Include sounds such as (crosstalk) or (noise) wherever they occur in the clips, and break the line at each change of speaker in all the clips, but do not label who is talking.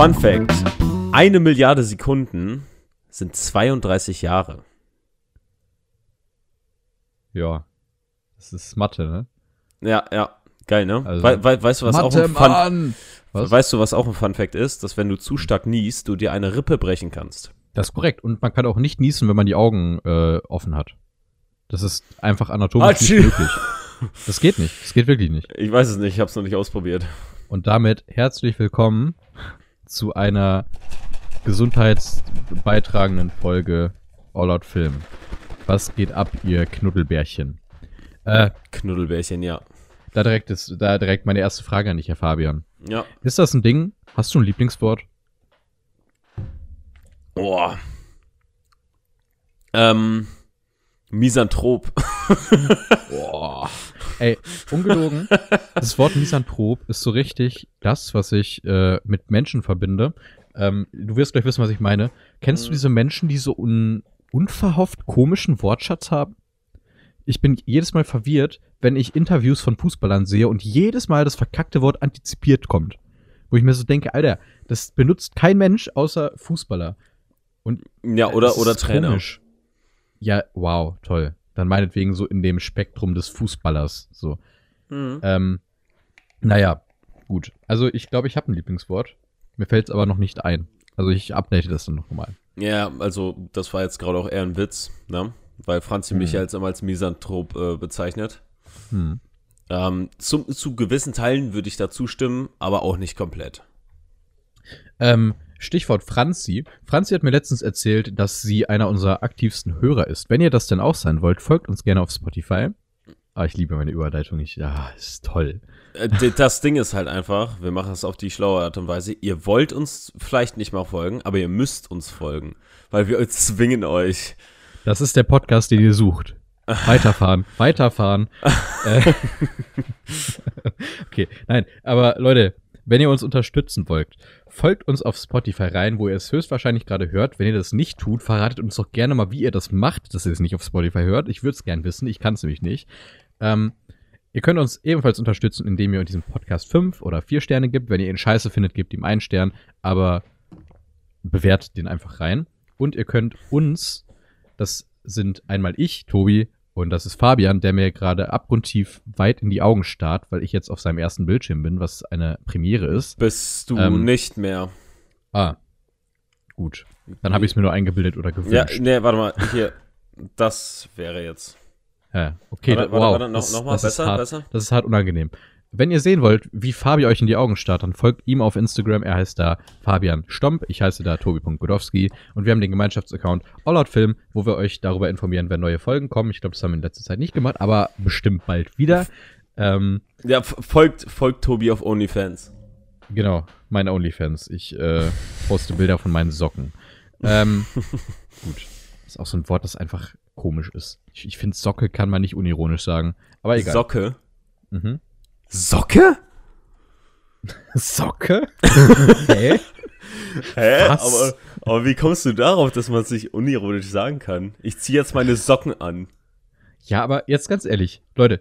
Fun Fact: Eine Milliarde Sekunden sind 32 Jahre.
Ja. Das ist Mathe, ne?
Ja, ja. Geil, ne?
Also-
Wei- wei- weißt du, was auch ein Fun!
Was?
Weißt du, was auch ein Fun Fact ist? Dass wenn du zu stark niest, du dir eine Rippe brechen kannst.
Das ist korrekt. Und man kann auch nicht niesen, wenn man die Augen äh, offen hat. Das ist einfach anatomisch nicht
Hatschi.
möglich. Das geht nicht. Das geht wirklich nicht.
Ich weiß es nicht, ich hab's noch nicht ausprobiert.
Und damit herzlich willkommen zu einer gesundheitsbeitragenden Folge All Out Film. Was geht ab, ihr Knuddelbärchen? Äh,
Knuddelbärchen, ja.
da direkt ist, da direkt meine erste Frage an dich, Herr Fabian.
Ja.
Ist das ein Ding? Hast du ein Lieblingswort?
Boah. Ähm. Misanthrop. (laughs)
Boah. Ey, ungelogen. das Wort Misanthrop ist so richtig das, was ich äh, mit Menschen verbinde. Ähm, du wirst gleich wissen, was ich meine. Kennst du
Mhm.
diese Menschen, die so un unverhofft komischen Wortschatz haben? Ich bin jedes Mal verwirrt, wenn ich Interviews von Fußballern sehe und jedes Mal das verkackte Wort antizipiert kommt. Wo ich mir so denke, Alter, das benutzt kein Mensch außer Fußballer.
ja, oder, oder Trainer.
komisch. Ja, wow, toll. Dann meinetwegen so in dem Spektrum des Fußballers. So.
Mhm.
Ähm, naja, gut. Also ich glaube, ich habe ein Lieblingswort. Mir fällt es aber noch nicht ein. Also ich update das dann noch mal.
Ja, also das war jetzt gerade auch eher ein Witz, ne? Weil Franzi mich
Mhm.
ja jetzt immer als Misanthrop äh, bezeichnet.
Hm.
Ähm, zu, zu gewissen Teilen würde ich da zustimmen, aber auch nicht komplett.
Ähm, Stichwort Franzi. Franzi hat mir letztens erzählt, dass sie einer unserer aktivsten Hörer ist. Wenn ihr das denn auch sein wollt, folgt uns gerne auf Spotify. Ah, ich liebe meine Überleitung. Ich, ja, ist toll.
Äh, das Ding ist halt einfach, wir machen es auf die schlaue Art und Weise. Ihr wollt uns vielleicht nicht mal folgen, aber ihr müsst uns folgen, weil wir zwingen euch.
Das ist der Podcast, den ihr sucht. Weiterfahren, weiterfahren. (laughs) äh, (laughs) okay, nein, aber Leute, wenn ihr uns unterstützen wollt, folgt uns auf Spotify rein, wo ihr es höchstwahrscheinlich gerade hört. Wenn ihr das nicht tut, verratet uns doch gerne mal, wie ihr das macht, dass ihr es nicht auf Spotify hört. Ich würde es gern wissen, ich kann es nämlich nicht. Ähm, ihr könnt uns ebenfalls unterstützen, indem ihr diesem Podcast fünf oder vier Sterne gibt. Wenn ihr ihn scheiße findet, gebt ihm einen Stern, aber bewertet den einfach rein. Und ihr könnt uns, das sind einmal ich, Tobi, und das ist Fabian, der mir gerade abgrundtief weit in die Augen starrt, weil ich jetzt auf seinem ersten Bildschirm bin, was eine Premiere ist.
Bist du
Ähm,
nicht mehr.
Ah, gut. Dann habe ich es mir nur eingebildet oder
Ja,
gewünscht.
nee, warte mal, hier. Das wäre jetzt.
Ja, okay,
Warte, warte,
wow.
warte, noch-
das,
noch mal
das
besser,
hart,
besser?
Das ist hart unangenehm. Wenn ihr sehen wollt, wie Fabi euch in die Augen starrt, dann folgt ihm auf Instagram. Er heißt da Fabian Stomp. Ich heiße da Tobi.godowski. Und wir haben den Gemeinschaftsaccount All Out Film, wo wir euch darüber informieren, wenn neue Folgen kommen. Ich glaube, das haben wir in letzter Zeit nicht gemacht, aber bestimmt bald wieder. Ähm,
Ja, folgt, folgt Tobi auf OnlyFans.
genau, meine OnlyFans. Ich äh, poste Bilder von meinen Socken. Ähm, (laughs) gut. Das ist auch so ein Wort, das einfach komisch ist. Ich, ich finde, Socke kann man nicht unironisch sagen. Aber egal.
Socke.
mhm.
Socke?
Socke? (laughs) Hä?
Hä?
Was?
Aber, aber wie kommst du darauf, dass man es nicht unironisch sagen kann? Ich ziehe jetzt meine Socken an.
Ja, aber jetzt ganz ehrlich, Leute,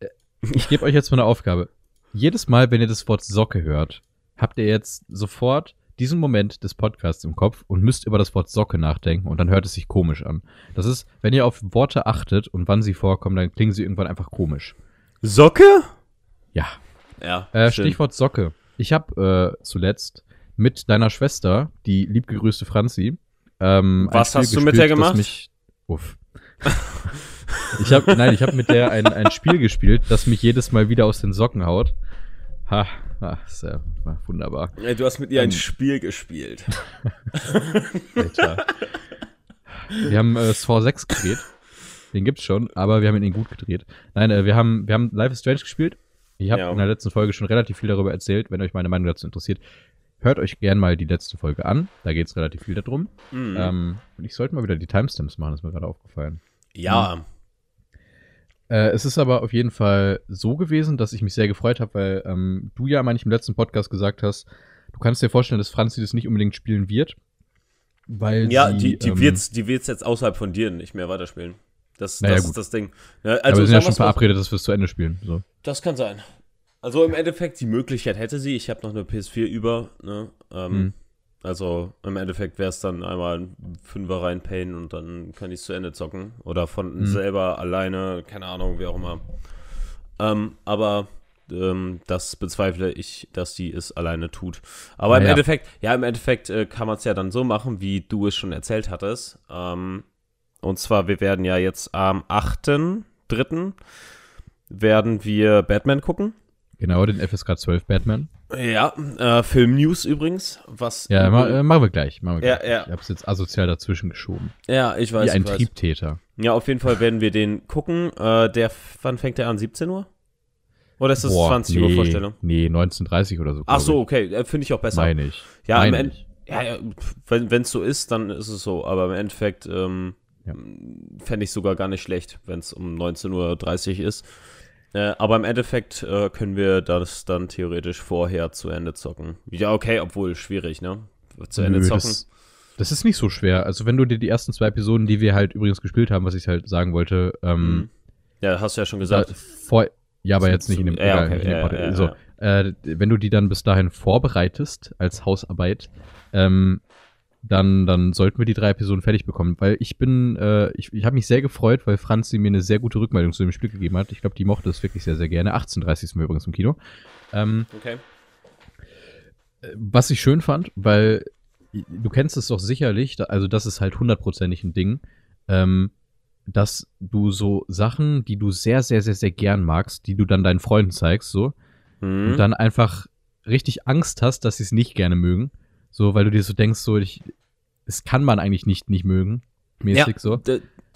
äh, ich gebe euch jetzt mal eine Aufgabe. Jedes Mal, wenn ihr das Wort Socke hört, habt ihr jetzt sofort diesen Moment des Podcasts im Kopf und müsst über das Wort Socke nachdenken und dann hört es sich komisch an. Das ist, wenn ihr auf Worte achtet und wann sie vorkommen, dann klingen sie irgendwann einfach komisch.
Socke?
Ja.
Ja.
Äh. Stichwort Socke. Ich habe äh, zuletzt mit deiner Schwester, die liebgegrüßte Franzi, ähm,
Was
ein
hast
Spiel
du mit der
gespielt,
gemacht?
Mich, uff. (laughs) ich habe, nein, ich habe mit der ein, ein Spiel gespielt, das mich jedes Mal wieder aus den Socken haut. Ha, ha ist ja wunderbar.
Ey, Du hast mit ihr ein
Ähm.
Spiel gespielt. (laughs)
Alter. Wir haben äh, Saw 6 gedreht. Den gibt's schon, aber wir haben ihn gut gedreht. Nein, äh, wir haben, wir haben Life is Strange gespielt. Ich habe
Ja.
in der letzten Folge schon relativ viel darüber erzählt. Wenn euch meine Meinung dazu interessiert, hört euch gern mal die letzte Folge an. Da geht's relativ viel darum.
Mhm.
Ähm, und ich sollte mal wieder die Timestamps machen, ist mir gerade aufgefallen.
ja.
Äh, es ist aber auf jeden Fall so gewesen, dass ich mich sehr gefreut habe, weil ähm, du ja manchmal im letzten Podcast gesagt hast, du kannst dir vorstellen, dass Franzi das nicht unbedingt spielen wird. Weil
Ja,
sie,
die, die
ähm,
wird's, die wird's jetzt außerhalb von dir nicht mehr weiterspielen. Das,
Naja,
das ist das Ding. Ja,
Also
also
wir sind ja schon verabredet, dass wir es zu Ende spielen. So.
Das kann sein. Also im Endeffekt, die Möglichkeit hätte sie. Ich habe noch eine PS4 über. Ne? Ähm,
Hm.
Also im Endeffekt wäre es dann einmal ein Fünfer reinpayen und dann kann ich es zu Ende zocken. Oder von
Hm.
selber alleine, keine Ahnung, wie auch immer. Ähm, aber ähm, das bezweifle ich, dass die es alleine tut. Aber im
Naja.
Endeffekt, ja, im Endeffekt äh, kann man es ja dann so machen, wie du es schon erzählt hattest. Ähm, und zwar, wir werden ja jetzt am 8.3. werden wir Batman gucken.
Genau, den FSK 12 Batman.
Ja, äh, Film-News übrigens. Was
Ja, ma äh, machen wir gleich. Machen wir
Ja,
gleich.
ja.
Ich hab's jetzt asozial dazwischen geschoben.
ja, ich weiß.
Wie ein. Triebtäter.
Ja, auf jeden Fall werden wir den gucken. Äh, der, wann fängt der an? 17 Uhr? Oder ist das
Boah,
20 Uhr
nee,
Vorstellung?
Nee, 1930 oder so.
Ach so, okay, äh, finde ich auch besser.
Meine ich.
Ja, im
Meine ich.
Ja, wenn es so ist, dann ist es so. Aber im Endeffekt ähm,
Ja.
fände ich sogar gar nicht schlecht, wenn es um 19.30 Uhr ist. Äh, aber im Endeffekt äh, können wir das dann theoretisch vorher zu Ende zocken. Ja, okay, obwohl schwierig, ne? Zu Ende
Nö,
zocken.
Das, das ist nicht so schwer. Also wenn du dir die ersten zwei Episoden, die wir halt übrigens gespielt haben, was ich halt sagen wollte, ähm,
Mhm. Ja, hast du ja schon gesagt.
vor, ja, aber jetzt nicht in dem,
ja,
egal,
okay,
nicht in dem
ja, ja,
so, Äh, wenn du die dann bis dahin vorbereitest als Hausarbeit, ähm, dann, dann sollten wir die drei Episoden fertig bekommen. Weil ich bin, äh, ich, ich habe mich sehr gefreut, weil Franzi mir eine sehr gute Rückmeldung zu dem Spiel gegeben hat. Ich glaube, die mochte es wirklich sehr, sehr gerne. 18.30 sind wir übrigens im Kino. Ähm,
Okay.
was ich schön fand, weil du kennst es doch sicherlich, also das ist halt hundertprozentig ein Ding, ähm, dass du so Sachen, die du sehr, sehr, sehr, sehr gern magst, die du dann deinen Freunden zeigst, so,
Mhm.
und dann einfach richtig Angst hast, dass sie es nicht gerne mögen, so, weil du dir so denkst, so, ich, es kann man eigentlich nicht nicht mögen, mäßig
ja,
so.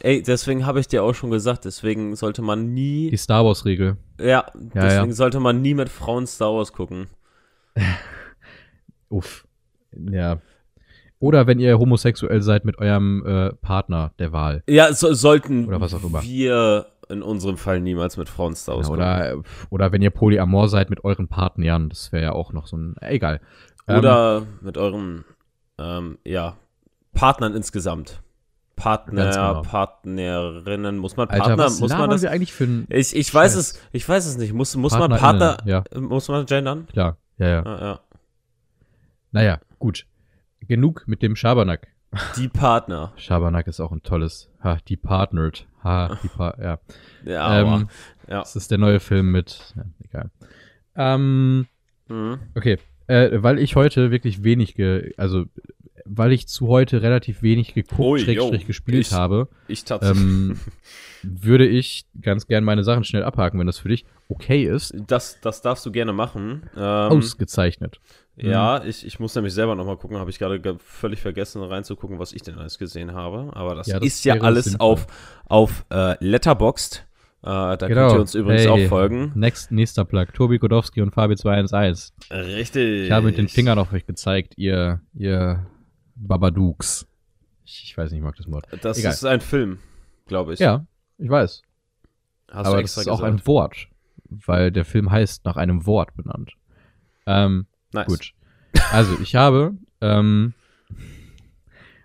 Ey, deswegen habe ich dir auch schon gesagt, deswegen sollte man nie.
Die Star Wars Regel.
Ja,
Ja,
deswegen
ja.
sollte man nie mit Frauen Star Wars gucken. (laughs)
Uff. Ja. Oder wenn ihr homosexuell seid mit eurem äh, Partner der Wahl.
Ja, so, sollten
Oder was auch immer.
wir in unserem Fall niemals mit Frauen Star Wars
Ja,
gucken.
oder, oder wenn ihr Polyamor seid mit euren Partnern, das wäre ja auch noch so ein. äh, Ähm,
Oder mit euren, ähm, ja, Partnern insgesamt. Partner,
genau.
Partnerinnen, muss man
Alter,
Partner,
was
muss man das?
wir eigentlich für.
Ich, ich weiß es, ich weiß es nicht. Muss, muss man Partner?
Ja,
muss man gendern?
klar. Ja, ja.
Ja, ja.
Naja, gut. Genug mit dem Schabernack.
Die Partner.
Schabernack ist auch ein tolles. Ha, die partnered. Ha, die pa ja.
Ja,
ähm,
ja.
Das ist der neue Film mit. Ja, egal. Ähm,
Mhm.
okay. Äh, weil ich heute wirklich wenig ge. Also, weil ich zu heute relativ wenig geguckt,
Ui,
Schrägstrich gespielt
Ich-
habe,
Ich
ähm, würde ich ganz gern meine Sachen schnell abhaken, wenn das für dich okay ist.
das, das darfst du gerne machen. Ähm,
Ausgezeichnet.
Ja, ich, ich muss nämlich selber nochmal gucken, habe ich gerade ge- völlig vergessen reinzugucken, was ich denn alles gesehen habe. Aber das,
Ja, das
ist ja alles
sinnvoll.
auf, auf äh, Letterboxd. Äh, da
Genau.
könnt ihr uns übrigens
Hey.
auch folgen.
Next, nächster Plug. Tobi Godowski und Fabi 211.
Richtig.
Ich habe mit den Fingern auf euch gezeigt, ihr, ihr Babadooks. Ich, ich weiß nicht, ich mag das Wort.
Das
Egal.
ist ein Film, glaube ich.
Ja, ich weiß.
Hast
aber
du
das ist auch
gesagt.
ein Wort, weil der Film heißt nach einem Wort benannt. Ähm,
nice.
gut. Also, ich habe, ähm,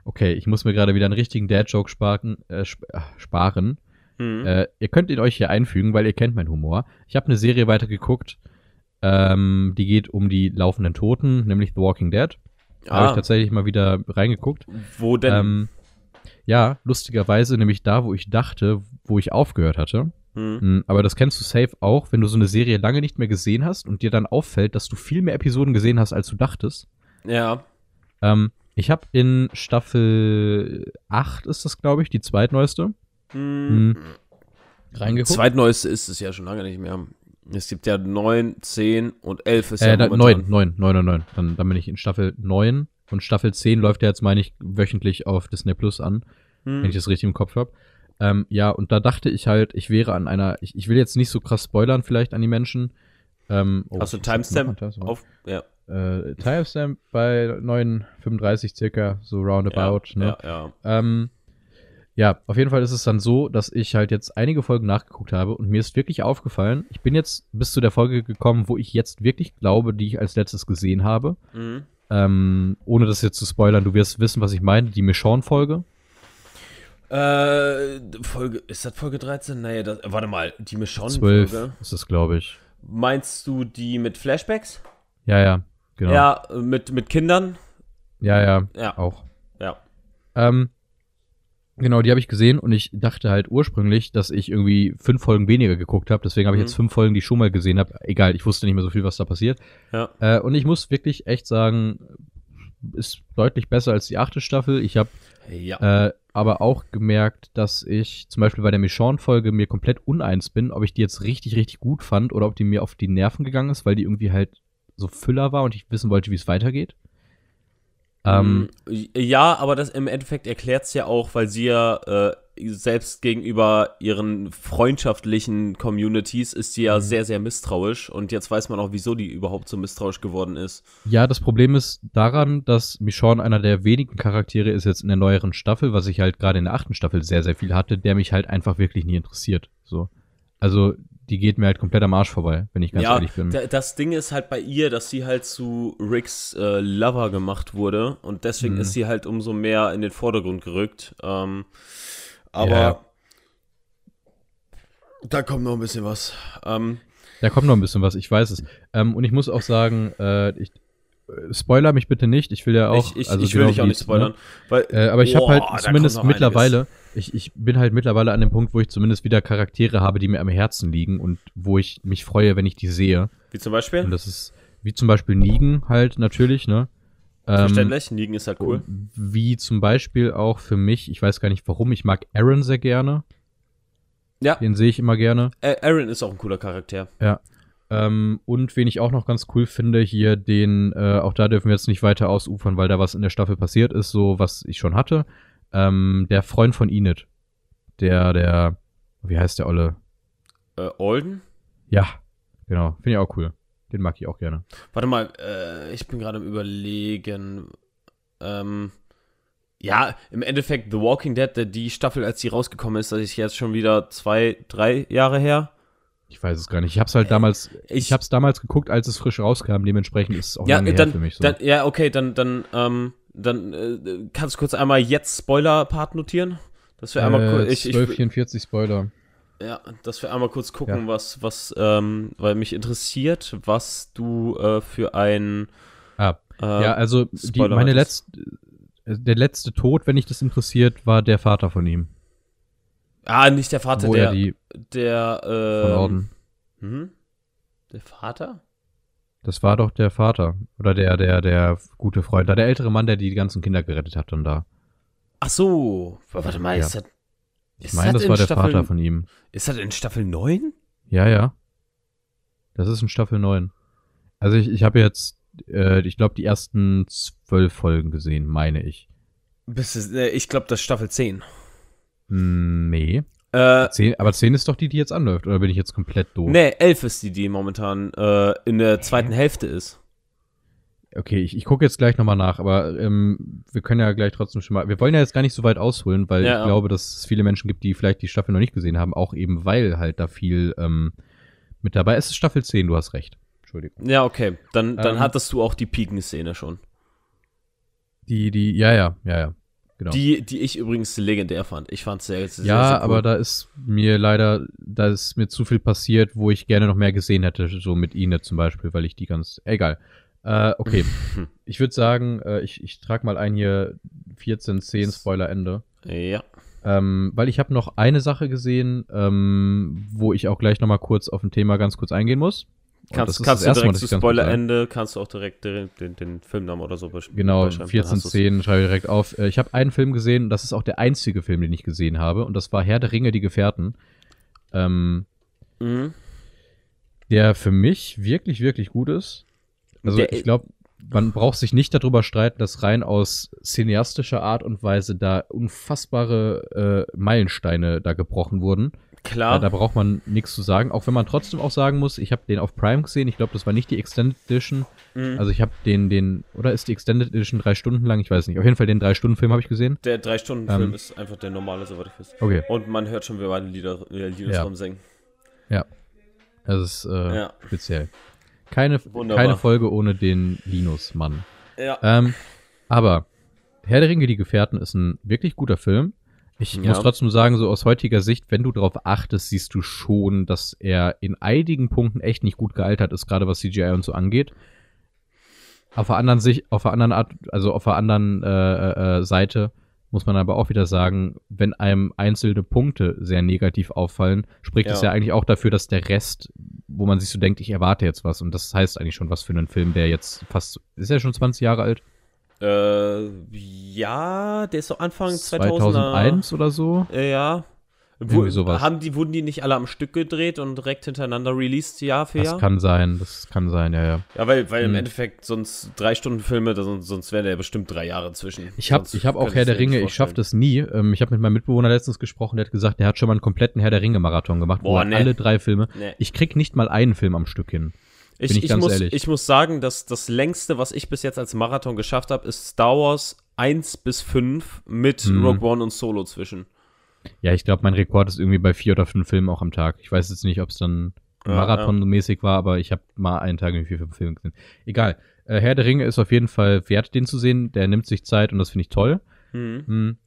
okay, ich muss mir gerade wieder einen richtigen Dad-Joke sparen, äh, sp äh, sparen.
Mhm.
Äh, ihr könnt ihn euch hier einfügen, weil ihr kennt meinen Humor. Ich habe eine Serie weitergeguckt, ähm, die geht um die laufenden Toten, nämlich The Walking Dead. Da habe ich
ah,
tatsächlich mal wieder reingeguckt.
wo denn?
Ähm, ja, lustigerweise nämlich da, wo ich dachte, wo ich aufgehört hatte.
Hm.
Mm, Aber das kennst du safe auch, wenn du so eine Serie lange nicht mehr gesehen hast und dir dann auffällt, dass du viel mehr Episoden gesehen hast, als du dachtest.
Ja.
Ähm, ich habe in Staffel 8 ist das, glaube ich, die zweitneueste,
Hm.
Hm. reingeguckt.
Zweitneueste ist es ja schon lange nicht mehr. Es gibt ja 9, 10 und 11 ist
äh,
ja
da,
momentan.
9, 9, 9, 9, 9. Dann, dann bin ich in Staffel 9 und Staffel 10 läuft ja jetzt, meine ich, wöchentlich auf Disney Plus an.
Hm.
wenn ich das richtig im Kopf habe. Ähm, ja, und da dachte ich halt, ich wäre an einer, ich, ich will jetzt nicht so krass spoilern vielleicht an die Menschen. Ähm, oh,
Hast du Timestamp auf? Ja.
Äh, Timestamp bei 9,35 circa, so roundabout.
ja,
ne?
ja, ja.
Ähm, ja, auf jeden Fall ist es dann so, dass ich halt jetzt einige Folgen nachgeguckt habe und mir ist wirklich aufgefallen, ich bin jetzt bis zu der Folge gekommen, wo ich jetzt wirklich glaube, die ich als letztes gesehen habe.
Mhm.
Ähm, ohne das jetzt zu spoilern, du wirst wissen, was ich meine, die Michonne-Folge.
Äh, Folge, ist das Folge 13? Nee, das, warte mal, die Michonne
12
Folge.
ist es, glaube ich.
Meinst du die mit Flashbacks?
Ja, ja, genau.
Ja, mit, mit Kindern?
ja, ja,
Ja.
auch.
Ja.
Ähm, genau, die habe ich gesehen und ich dachte halt ursprünglich, dass ich irgendwie fünf Folgen weniger geguckt habe. Deswegen habe ich
Mhm.
jetzt fünf Folgen, die ich schon mal gesehen habe. Egal, ich wusste nicht mehr so viel, was da passiert.
Ja.
Äh, und ich muss wirklich echt sagen, ist deutlich besser als die achte Staffel. Ich habe
Ja.
äh, aber auch gemerkt, dass ich zum Beispiel bei der Michonne-Folge mir komplett uneins bin, ob ich die jetzt richtig, richtig gut fand oder ob die mir auf die Nerven gegangen ist, weil die irgendwie halt so Füller war und ich wissen wollte, wie es weitergeht. Ähm,
Mm, ja, aber das im Endeffekt erklärt es ja auch, weil sie ja äh, selbst gegenüber ihren freundschaftlichen Communities ist sie
Mhm.
ja sehr, sehr misstrauisch. Und jetzt weiß man auch, wieso die überhaupt so misstrauisch geworden ist.
Ja, das Problem ist daran, dass Michonne einer der wenigen Charaktere ist jetzt in der neueren Staffel, was ich halt gerade in der achten Staffel sehr, sehr viel hatte, der mich halt einfach wirklich nie interessiert. So. Also, die geht mir halt komplett am Arsch vorbei, wenn ich ganz
ja,
ehrlich bin.
da- das Ding ist halt bei ihr, dass sie halt zu Ricks äh, Lover gemacht wurde. Und deswegen
Mhm.
ist sie halt umso mehr in den Vordergrund gerückt. Ähm, aber
Ja.
da kommt noch ein bisschen was. Ähm,
Da kommt noch ein bisschen was, ich weiß es. Ähm, und ich muss auch sagen, äh, ich, spoiler mich bitte nicht, ich will ja auch.
ich ich,
also
ich will
genau
dich auch nicht spoilern. Weil,
Äh, aber ich habe halt zumindest mittlerweile, ich, ich bin halt mittlerweile an dem Punkt, wo ich zumindest wieder Charaktere habe, die mir am Herzen liegen und wo ich mich freue, wenn ich die sehe.
Wie zum Beispiel?
Und das ist wie zum Beispiel Negan halt natürlich, ne? Ähm,
Verständlich, Negan ist halt cool.
Wie zum Beispiel auch für mich, ich weiß gar nicht warum, ich mag Aaron sehr gerne.
Ja,
Den sehe ich immer gerne.
Aaron ist auch ein cooler Charakter.
Ja. Ähm, und wen ich auch noch ganz cool finde, hier den, äh, auch da dürfen wir jetzt nicht weiter ausufern, weil da was in der Staffel passiert ist, so was ich schon hatte. Ähm, der Freund von Enid. Der, der, wie heißt der Olle?
Äh, Alden?
Ja, genau. Finde ich auch cool. Den mag ich auch gerne.
Warte mal, äh, ich bin gerade im Überlegen. Ähm, ja, im Endeffekt The Walking Dead, die Staffel, als die rausgekommen ist, das ist jetzt schon wieder zwei, drei Jahre her.
Ich weiß es gar nicht. Ich hab's halt damals, ich,
ich-
hab's damals geguckt, als es frisch rauskam. Dementsprechend ist es auch
Ja,
lange
dann,
für mich so.
dann, ja, okay, dann, dann, ähm, dann äh, kannst du kurz einmal jetzt Spoiler-Part notieren? Dass wir einmal
äh,
kurz, ich, ich,
1244 Spoiler.
ja, dass wir einmal kurz gucken,
Ja.
was, was, ähm, weil mich interessiert, was du äh, für ein,
Ah,
äh,
ja, also die, meine letzte, der letzte Tod, wenn dich das interessiert, war der Vater von ihm.
Ah, nicht der Vater, der,
er die
der,
von
ähm,
Orden.
Hm? Der Vater?
Das war doch der Vater. Oder der, der, der gute Freund. Da der ältere Mann, der die ganzen Kinder gerettet hat dann da.
Ach so, warte mal,
Ja.
ist das,
Ich
ist
meine, das
in
war der
Staffel,
Vater von ihm.
Ist das in Staffel 9?
Ja, ja. Das ist in Staffel 9. Also ich, ich habe jetzt, äh, ich glaube, die ersten zwölf Folgen gesehen, meine ich.
Bis, äh, ich glaube, das ist Staffel 10.
Hm, nee.
Äh,
Zehn, aber 10 ist doch die, die jetzt anläuft. Oder bin ich jetzt komplett doof?
nee, 11 ist die, die momentan äh, in der zweiten Hälfte ist.
Okay, ich, ich gucke jetzt gleich nochmal nach, aber ähm, wir können ja gleich trotzdem schon mal. Wir wollen ja jetzt gar nicht so weit ausholen, weil
Ja,
ich glaube, dass es viele Menschen gibt, die vielleicht die Staffel noch nicht gesehen haben, auch eben weil halt da viel ähm, mit dabei ist. Es ist Staffel 10, du hast recht. Entschuldigung.
Ja, okay. Dann, dann
Ähm.
hattest du auch die Piken-Szene schon.
Die, die, ja, ja, ja, ja. Genau.
Die, die ich übrigens legendär fand. Ich fand es sehr, sehr,
ja,
sehr cool.
aber da ist mir leider, da ist mir zu viel passiert, wo ich gerne noch mehr gesehen hätte, so mit Ine zum Beispiel, weil ich die ganz, egal. Äh, okay, (laughs) ich würde sagen, äh, ich, ich trage mal ein hier 14, 10 Spoiler Ende.
Ja.
Ähm, weil ich habe noch eine Sache gesehen, ähm, wo ich auch gleich noch mal kurz auf ein Thema ganz kurz eingehen muss.
Kannst, kannst
das
du direkt zu. Spoilerende, kannst du auch direkt den, den, Filmnamen oder so besch-
Genau,
beischreiben, dann
14,
hast du's.
10 schreibe ich direkt auf. Äh, Ich habe einen Film gesehen, das ist auch der einzige Film, den ich gesehen habe, und das war Herr der Ringe, die Gefährten. Ähm,
Mhm.
der für mich wirklich, wirklich gut ist. Also
Der-
ich glaube, man braucht sich nicht darüber streiten, dass rein aus cineastischer Art und Weise da unfassbare äh, Meilensteine da gebrochen wurden.
Klar.
Ja, da braucht man nichts zu sagen. Auch wenn man trotzdem auch sagen muss, ich habe den auf Prime gesehen. Ich glaube, das war nicht die Extended Edition.
Mhm.
Also ich habe den, den, oder ist die Extended Edition drei Stunden lang? Ich weiß nicht. Auf jeden Fall den drei Stunden Film habe ich gesehen.
der Drei-Stunden-Film
ähm,
ist einfach der normale, soweit ich weiß.
Okay.
Und man hört schon, wie beide Lieder, äh, Lieder
Ja.
rumsingen.
Das ist äh,
Ja.
speziell. Keine,
Wunderbar.
keine Folge ohne den Linus-Mann.
Ja.
Ähm, aber Herr der Ringe, die Gefährten ist ein wirklich guter Film. Ich
Ja.
muss trotzdem sagen, so aus heutiger Sicht, wenn du darauf achtest, siehst du schon, dass er in einigen Punkten echt nicht gut gealtert ist, gerade was CGI und so angeht. Auf der anderen Sicht, auf der anderen Art, also auf der anderen äh, äh, Seite muss man aber auch wieder sagen, wenn einem einzelne Punkte sehr negativ auffallen, spricht es
Ja.
ja eigentlich auch dafür, dass der Rest, wo man sich so denkt, ich erwarte jetzt was. Und das heißt eigentlich schon was für einen Film, der jetzt fast, ist er schon 20 Jahre alt?
Äh, ja, der ist so Anfang 2000er.
2001 oder so?
Äh, ja. Wo,
sowas.
Haben die, wurden die nicht alle am Stück gedreht und direkt hintereinander released, Jahr für
Das
Jahr?
kann sein, das kann sein, ja, ja.
ja, weil, weil im
Hm.
Endeffekt sonst drei Stunden Filme, sonst, sonst wären da ja bestimmt drei Jahre zwischen.
Ich habe hab auch Herr der Ringe, ich schaff
vorstellen.
das nie. Ähm, ich habe mit meinem Mitbewohner letztens gesprochen, der hat gesagt, der hat schon mal einen kompletten Herr der Ringe-Marathon gemacht, wo
Boah,
er
nee.
alle drei Filme.
Nee.
Ich krieg nicht mal einen Film am Stück hin.
Ich,
ich
ich, muss, ich muss sagen, dass das längste, was ich bis jetzt als Marathon geschafft habe, ist Star Wars 1 bis 5 mit
Mhm.
Rogue One und Solo zwischen.
Ja, ich glaube, mein Rekord ist irgendwie bei vier oder fünf Filmen auch am Tag. Ich weiß jetzt nicht, ob es dann
Ja,
Marathonmäßig war, aber ich habe mal einen Tag irgendwie vier, fünf Filme gesehen. Egal. Äh, Herr der Ringe ist auf jeden Fall wert, den zu sehen. Der nimmt sich Zeit und das finde ich toll.
Mhm.
Hm.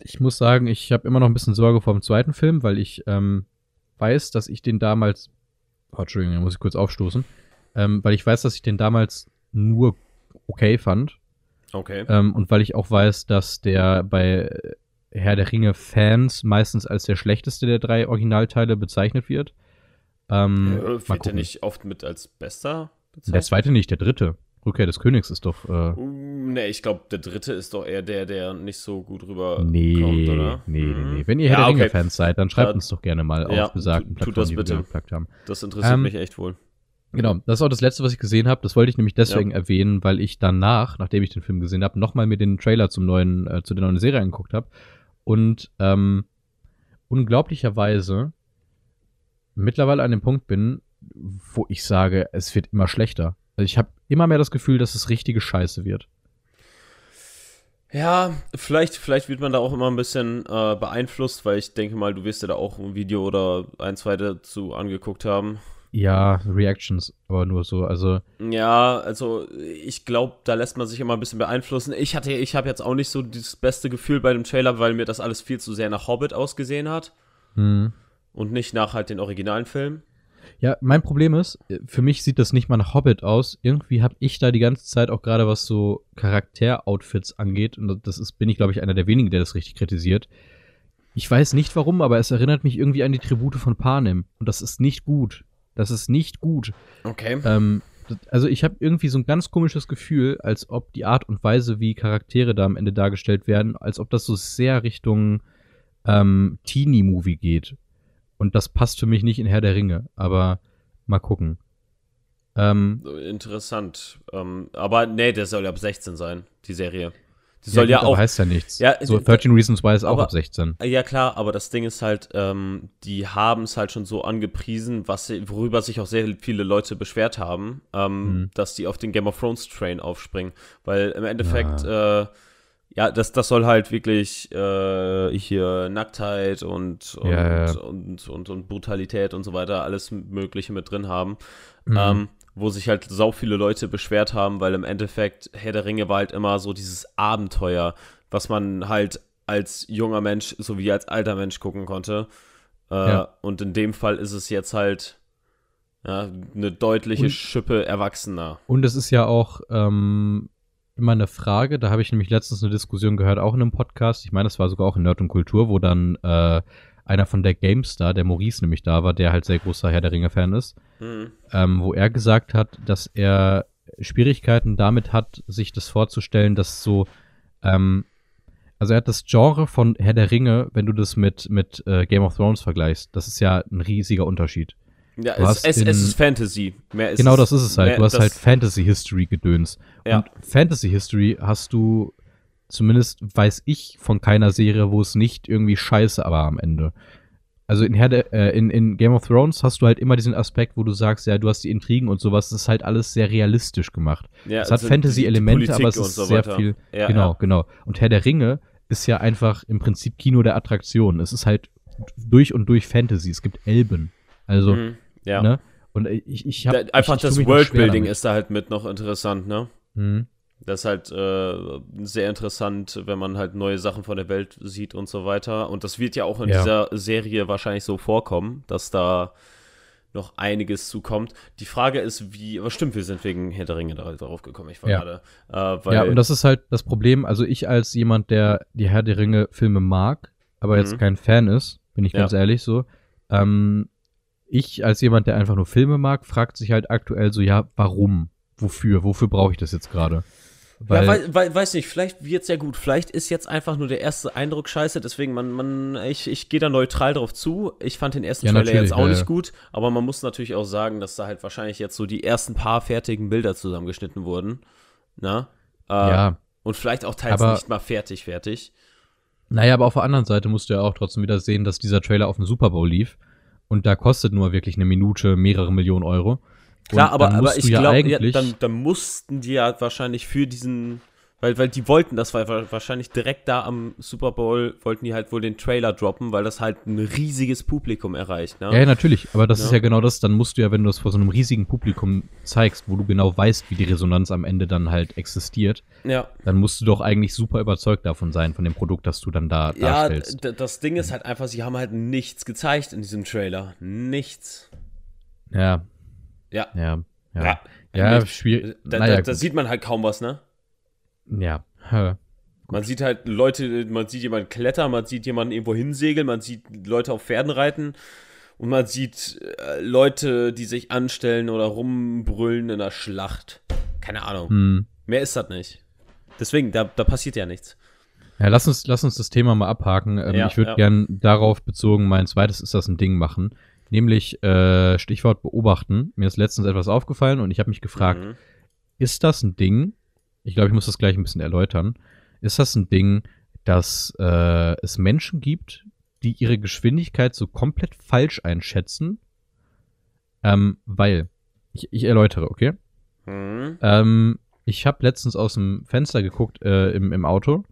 Ich muss sagen, ich habe immer noch ein bisschen Sorge vor dem zweiten Film, weil ich ähm, weiß, dass ich den damals. Oh, Entschuldigung, da muss ich kurz aufstoßen. Ähm, weil ich weiß, dass ich den damals nur okay fand.
Okay.
Ähm, und weil ich auch weiß, dass der bei Herr der Ringe Fans meistens als der schlechteste der drei Originalteile bezeichnet wird. Ähm,
äh, wird der nicht oft mit als bester
Der
bezeichnet?
zweite nicht, der dritte. Rückkehr des Königs ist doch. Äh,
Uh, nee, ich glaube, der dritte ist doch eher der, der nicht so gut rüber
Nee,
kommt, oder?
nee, nee,
Mhm.
nee. Wenn ihr Herr
ja, okay.
Ringe-Fans seid, dann schreibt
Ja.
uns doch gerne mal
Ja,
auf besagten Plattformen,
das
die wir gepackt haben.
Das interessiert
Ähm,
mich echt wohl.
Genau, das ist auch das Letzte, was ich gesehen habe. Das wollte ich nämlich deswegen erwähnen, weil ich danach, nachdem ich den Film gesehen habe, nochmal mir den Trailer zum neuen, äh, zu der neuen Serie angeguckt habe. Und ähm, unglaublicherweise mittlerweile an dem Punkt bin, wo ich sage, es wird immer schlechter. Also ich habe immer mehr das Gefühl, dass es richtige Scheiße wird.
Ja, vielleicht, vielleicht wird man da auch immer ein bisschen äh, beeinflusst, weil ich denke mal, du wirst dir da auch ein Video oder ein, zwei dazu angeguckt haben.
Ja, Reactions, aber nur so. Also
Ja, also ich glaube, da lässt man sich immer ein bisschen beeinflussen. Ich hatte, ich habe jetzt auch nicht so das beste Gefühl bei dem Trailer, weil mir das alles viel zu sehr nach Hobbit ausgesehen hat
hm.
und nicht nach halt den originalen Film.
Ja, mein Problem ist, äh, für mich sieht das nicht mal nach Hobbit aus. Irgendwie habe ich da die ganze Zeit auch gerade was so Charakteroutfits angeht und das ist bin ich glaube ich einer der wenigen, der das richtig kritisiert. Ich weiß nicht warum, aber es erinnert mich irgendwie an die Tribute von Panem und das ist nicht gut. Das ist nicht gut.
Okay.
Ähm, also ich habe irgendwie so ein ganz komisches Gefühl, als ob die Art und Weise, wie Charaktere da am Ende dargestellt werden, als ob das so sehr Richtung ähm, Teenie-Movie geht. Und das passt für mich nicht in Herr der Ringe, aber mal gucken. Ähm,
Interessant. Ähm, aber nee, der soll ja ab 16 sein, die Serie. Die soll
gut,
ja,
aber
auch.
heißt ja nichts.
Ja,
so
d-
13 Reasons Why ist auch
aber-
ab 16.
Ja, klar, aber das Ding ist halt, ähm, die haben es halt schon so angepriesen, was, worüber sich auch sehr viele Leute beschwert haben, ähm,
Mhm.
dass die auf den Game of Thrones Train aufspringen. Weil im Endeffekt, äh, ja, das, das soll halt wirklich äh, hier Nacktheit und, und,
Ja, ja.
Und, und, und Brutalität und so weiter, alles Mögliche mit drin haben.
Mhm.
Ähm, wo sich halt sau viele Leute beschwert haben, weil im Endeffekt Herr der Ringe war halt immer so dieses Abenteuer, was man halt als junger Mensch sowie als alter Mensch gucken konnte. Äh,
Ja.
Und in dem Fall ist es jetzt halt eine deutliche
Und-
Schippe erwachsener.
Und es ist ja auch ähm, immer eine Frage, da habe ich nämlich letztens eine Diskussion gehört, auch in einem Podcast, ich meine, das war sogar auch in Nerd und Kultur, wo dann äh, einer von der GameStar, der Maurice nämlich da war, der halt sehr großer Herr der Ringe-Fan ist,
Mhm.
ähm, wo er gesagt hat, dass er Schwierigkeiten damit hat, sich das vorzustellen, dass so, ähm, also er hat das Genre von Herr der Ringe, wenn du das mit, mit äh, Game of Thrones vergleichst, das ist ja ein riesiger Unterschied.
Ja, es, es,
in-
es ist Fantasy. Mehr ist
genau das ist es halt. Du hast halt Fantasy History Gedöns.
Ja.
Und Fantasy History hast du, zumindest weiß ich von keiner Serie, wo es nicht irgendwie scheiße war am Ende. Also in, der, äh, in, in Game of Thrones hast du halt immer diesen Aspekt, wo du sagst, ja, du hast die Intrigen und sowas, das ist halt alles sehr realistisch gemacht.
ja,
es hat
also
Fantasy-Elemente, aber es ist
so
sehr viel.
Ja,
genau,
ja.
genau. Und Herr der Ringe ist ja einfach im Prinzip Kino der Attraktion. Es ist halt durch und durch Fantasy. Es gibt Elben. Also,
Mhm. Ja.
ne? Und ich, ich habe
Da, einfach das Worldbuilding ist da halt mit noch interessant, ne?
Mhm.
Das ist halt äh, sehr interessant, wenn man halt neue Sachen von der Welt sieht und so weiter. Und das wird ja auch in
Ja.
dieser Serie wahrscheinlich so vorkommen, dass da noch einiges zukommt. Die Frage ist, wie, aber stimmt, wir sind wegen Herr der Ringe da- darauf gekommen. Ich war
Ja.
gerade. Äh, weil,
ja, und das ist halt das Problem. Also ich als jemand, der die Herr der Ringe Filme mag, aber
Mhm.
jetzt kein Fan ist, bin ich
Ja.
ganz ehrlich so. Ähm, ich als jemand, der einfach nur Filme mag, fragt sich halt aktuell so, ja, warum? Wofür? Wofür brauche ich das jetzt gerade?
ja, wei wei weiß nicht, vielleicht wird's ja gut. Vielleicht ist jetzt einfach nur der erste Eindruck scheiße, deswegen man, man, ich, ich gehe da neutral drauf zu. Ich fand den ersten
Ja,
Trailer jetzt auch
ja,
nicht gut, aber man muss natürlich auch sagen, dass da halt wahrscheinlich jetzt so die ersten paar fertigen Bilder zusammengeschnitten wurden. Na? Äh,
ja,
Und vielleicht auch teils
Aber-
nicht mal fertig, fertig.
Naja, aber auf der anderen Seite musst du ja auch trotzdem wieder sehen, dass dieser Trailer auf dem Super Bowl lief. Und da kostet nur wirklich eine Minute mehrere Millionen Euro.
Klar, aber, aber ich glaube, ja, dann, dann mussten die ja wahrscheinlich für diesen, weil, weil die wollten das, weil wahrscheinlich direkt da am Super Bowl wollten die halt wohl den Trailer droppen, weil das halt ein riesiges Publikum erreicht. Ne?
Ja, ja, natürlich, aber das ist
Ja.
ja genau das, dann musst du ja, wenn du das vor so einem riesigen Publikum zeigst, wo du genau weißt, wie die Resonanz am Ende dann halt existiert,
ja.
dann musst du doch eigentlich super überzeugt davon sein, von dem Produkt, das du dann da
Ja,
darstellst.
d- das Ding ist halt einfach, sie haben halt nichts gezeigt in diesem Trailer. Nichts.
Ja,
Ja.
ja, ja. Ja,
Ja,
schwierig.
Da,
naja,
da, da sieht man halt kaum was, ne?
Ja.
Man sieht halt Leute, man sieht jemanden klettern, man sieht jemanden irgendwo hinsegeln, man sieht Leute auf Pferden reiten und man sieht äh, Leute, die sich anstellen oder rumbrüllen in der Schlacht. Keine Ahnung.
Hm.
Mehr ist das nicht. Deswegen, da, da passiert ja nichts.
Ja, lass uns, lass uns das Thema mal abhaken. Ähm,
Ja,
ich würde
ja.
gern darauf bezogen mein zweites ist das ein Ding machen. Nämlich äh, Stichwort beobachten. Mir ist letztens etwas aufgefallen und ich habe mich gefragt,
Mhm.
ist das ein Ding? Ich glaube, ich muss das gleich ein bisschen erläutern. Ist das ein Ding, dass äh, es Menschen gibt, die ihre Geschwindigkeit so komplett falsch einschätzen? Ähm, weil, ich, ich erläutere, okay?
Mhm.
Ähm, ich habe letztens aus dem Fenster geguckt äh, im, im Auto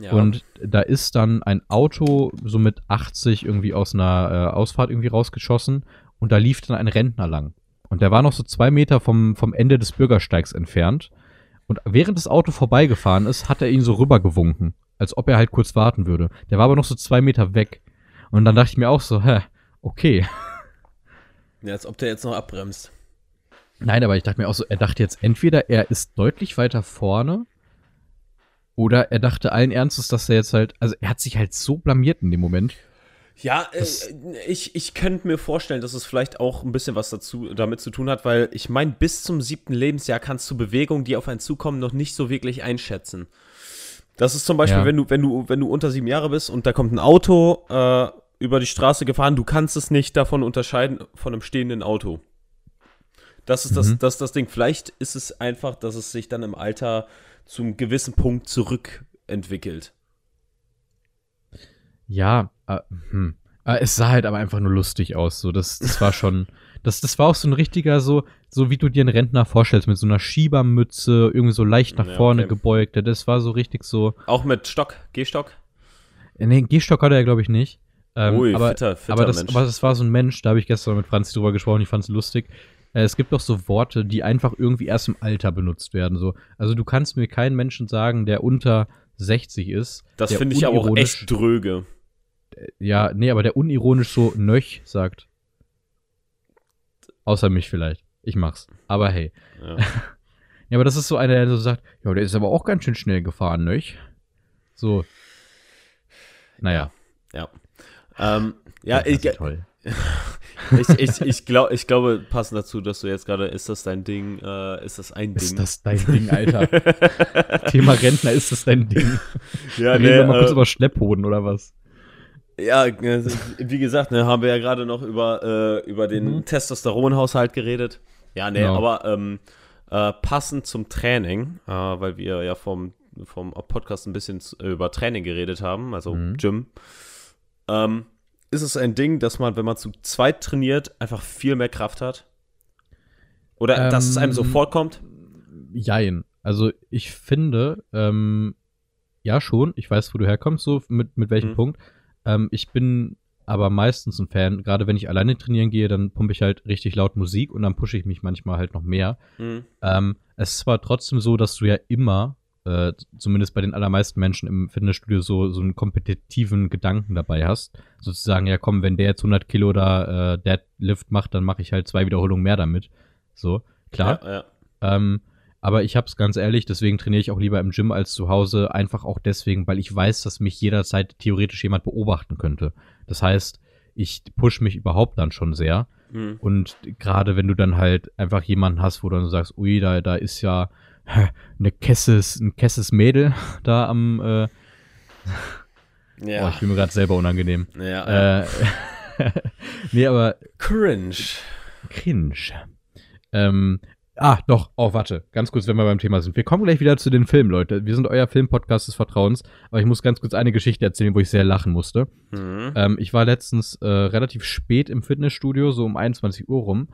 Ja.
und da ist dann ein Auto so mit 80 irgendwie aus einer äh, Ausfahrt irgendwie rausgeschossen und da lief dann ein Rentner lang. Und der war noch so zwei Meter vom, vom Ende des Bürgersteigs entfernt. Und während das Auto vorbeigefahren ist, hat er ihn so rübergewunken, als ob er halt kurz warten würde. Der war aber noch so zwei Meter weg. Und dann dachte ich mir auch so, hä, okay.
ja, als ob der jetzt noch abbremst.
Nein, aber ich dachte mir auch so, er dachte jetzt entweder er ist deutlich weiter vorne oder er dachte allen Ernstes, dass er jetzt halt, also er hat sich halt so blamiert in dem Moment.
Ja, äh,
Das-
ich, ich könnte mir vorstellen, dass es vielleicht auch ein bisschen was dazu damit zu tun hat, weil ich meine, bis zum siebten Lebensjahr kannst du Bewegungen, die auf einen zukommen, noch nicht so wirklich einschätzen. Das ist zum Beispiel,
Ja.
wenn du, wenn du, wenn du unter sieben Jahre bist und da kommt ein Auto äh, über die Straße gefahren, du kannst es nicht davon unterscheiden von einem stehenden Auto. Das ist das,
Mhm.
das, ist das Ding. Vielleicht ist es einfach, dass es sich dann im Alter zum gewissen Punkt zurückentwickelt.
Ja, äh, hm. Äh, es sah halt aber einfach nur lustig aus. So, das, das war schon, (laughs) das, das war auch so ein richtiger, so, so wie du dir einen Rentner vorstellst, mit so einer Schiebermütze, irgendwie so leicht nach
Ja,
vorne
okay.
gebeugt. Das war so richtig so.
Auch mit Stock, Gehstock.
Äh, Nee, Gehstock hatte er, glaube ich, nicht. Ähm,
Ui,
aber,
fitter, fitter
aber, das,
Mensch.
aber das war so ein Mensch, da habe ich gestern mit Franzi drüber gesprochen, ich fand es lustig. Äh, es gibt doch so Worte, die einfach irgendwie erst im Alter benutzt werden. So. Also du kannst mir keinen Menschen sagen, der unter 60 ist.
Das finde ich aber auch echt dröge.
Ja, nee, aber der unironisch so nöch sagt. Außer mich vielleicht. Ich mach's. Aber hey.
Ja. (laughs)
Ja, aber das ist so einer, der so sagt, ja, der ist aber auch ganz schön schnell gefahren, nöch? So. Naja.
ja. Ähm, ja, ich,
toll. (laughs)
ich, ich, ich, glaub, ich glaube, passend dazu, dass du jetzt gerade, ist das dein Ding, äh, ist das ein Ding?
Ist das dein Ding, Alter? (laughs) Thema Rentner, ist das dein Ding?
ja,
Reden wir mal kurz
äh,
über Schlepphoden oder was?
ja, äh, wie gesagt, ne, haben wir ja gerade noch über, äh, über den
Mhm.
Testosteronhaushalt geredet. Ja, nee,
Genau.
aber ähm, äh, passend zum Training, äh, weil wir ja vom, vom Podcast ein bisschen über Training geredet haben, also
Mhm.
Gym, ähm, ist es ein Ding, dass man, wenn man zu zweit trainiert, einfach viel mehr Kraft hat? Oder dass es einem
Ähm,
sofort kommt?
Jein. Also ich finde, ähm, ja schon, ich weiß, wo du herkommst, so mit, mit welchem
Mhm.
Punkt. Ähm, ich bin aber meistens ein Fan. Gerade wenn ich alleine trainieren gehe, dann pumpe ich halt richtig laut Musik und dann pushe ich mich manchmal halt noch mehr.
Mhm.
Ähm, es ist zwar trotzdem so, dass du ja immer, äh, zumindest bei den allermeisten Menschen im Fitnessstudio, so, so einen kompetitiven Gedanken dabei hast. Sozusagen, ja komm, wenn der jetzt 100 Kilo da äh, Deadlift macht, dann mache ich halt zwei Wiederholungen mehr damit. So, klar.
Ja, ja.
Ähm, aber ich hab's ganz ehrlich, deswegen trainiere ich auch lieber im Gym als zu Hause. Einfach auch deswegen, weil ich weiß, dass mich jederzeit theoretisch jemand beobachten könnte. Das heißt, ich push mich überhaupt dann schon sehr.
Mhm.
Und gerade wenn du dann halt einfach jemanden hast, wo du dann sagst, ui, da, da ist ja eine Kesses, ein Kesses Mädel (laughs) da am, äh, oh,
Ja.
ich bin mir gerade selber unangenehm.
ja, ja.
Äh, (laughs) nee, aber
Cringe.
cringe. Ähm, ah, doch, oh, warte, ganz kurz, wenn wir beim Thema sind. Wir kommen gleich wieder zu den Filmen, Leute. Wir sind euer Filmpodcast des Vertrauens, aber ich muss ganz kurz eine Geschichte erzählen, wo ich sehr lachen musste.
Mhm.
Ähm, ich war letztens äh, relativ spät im Fitnessstudio, so um 21 Uhr rum,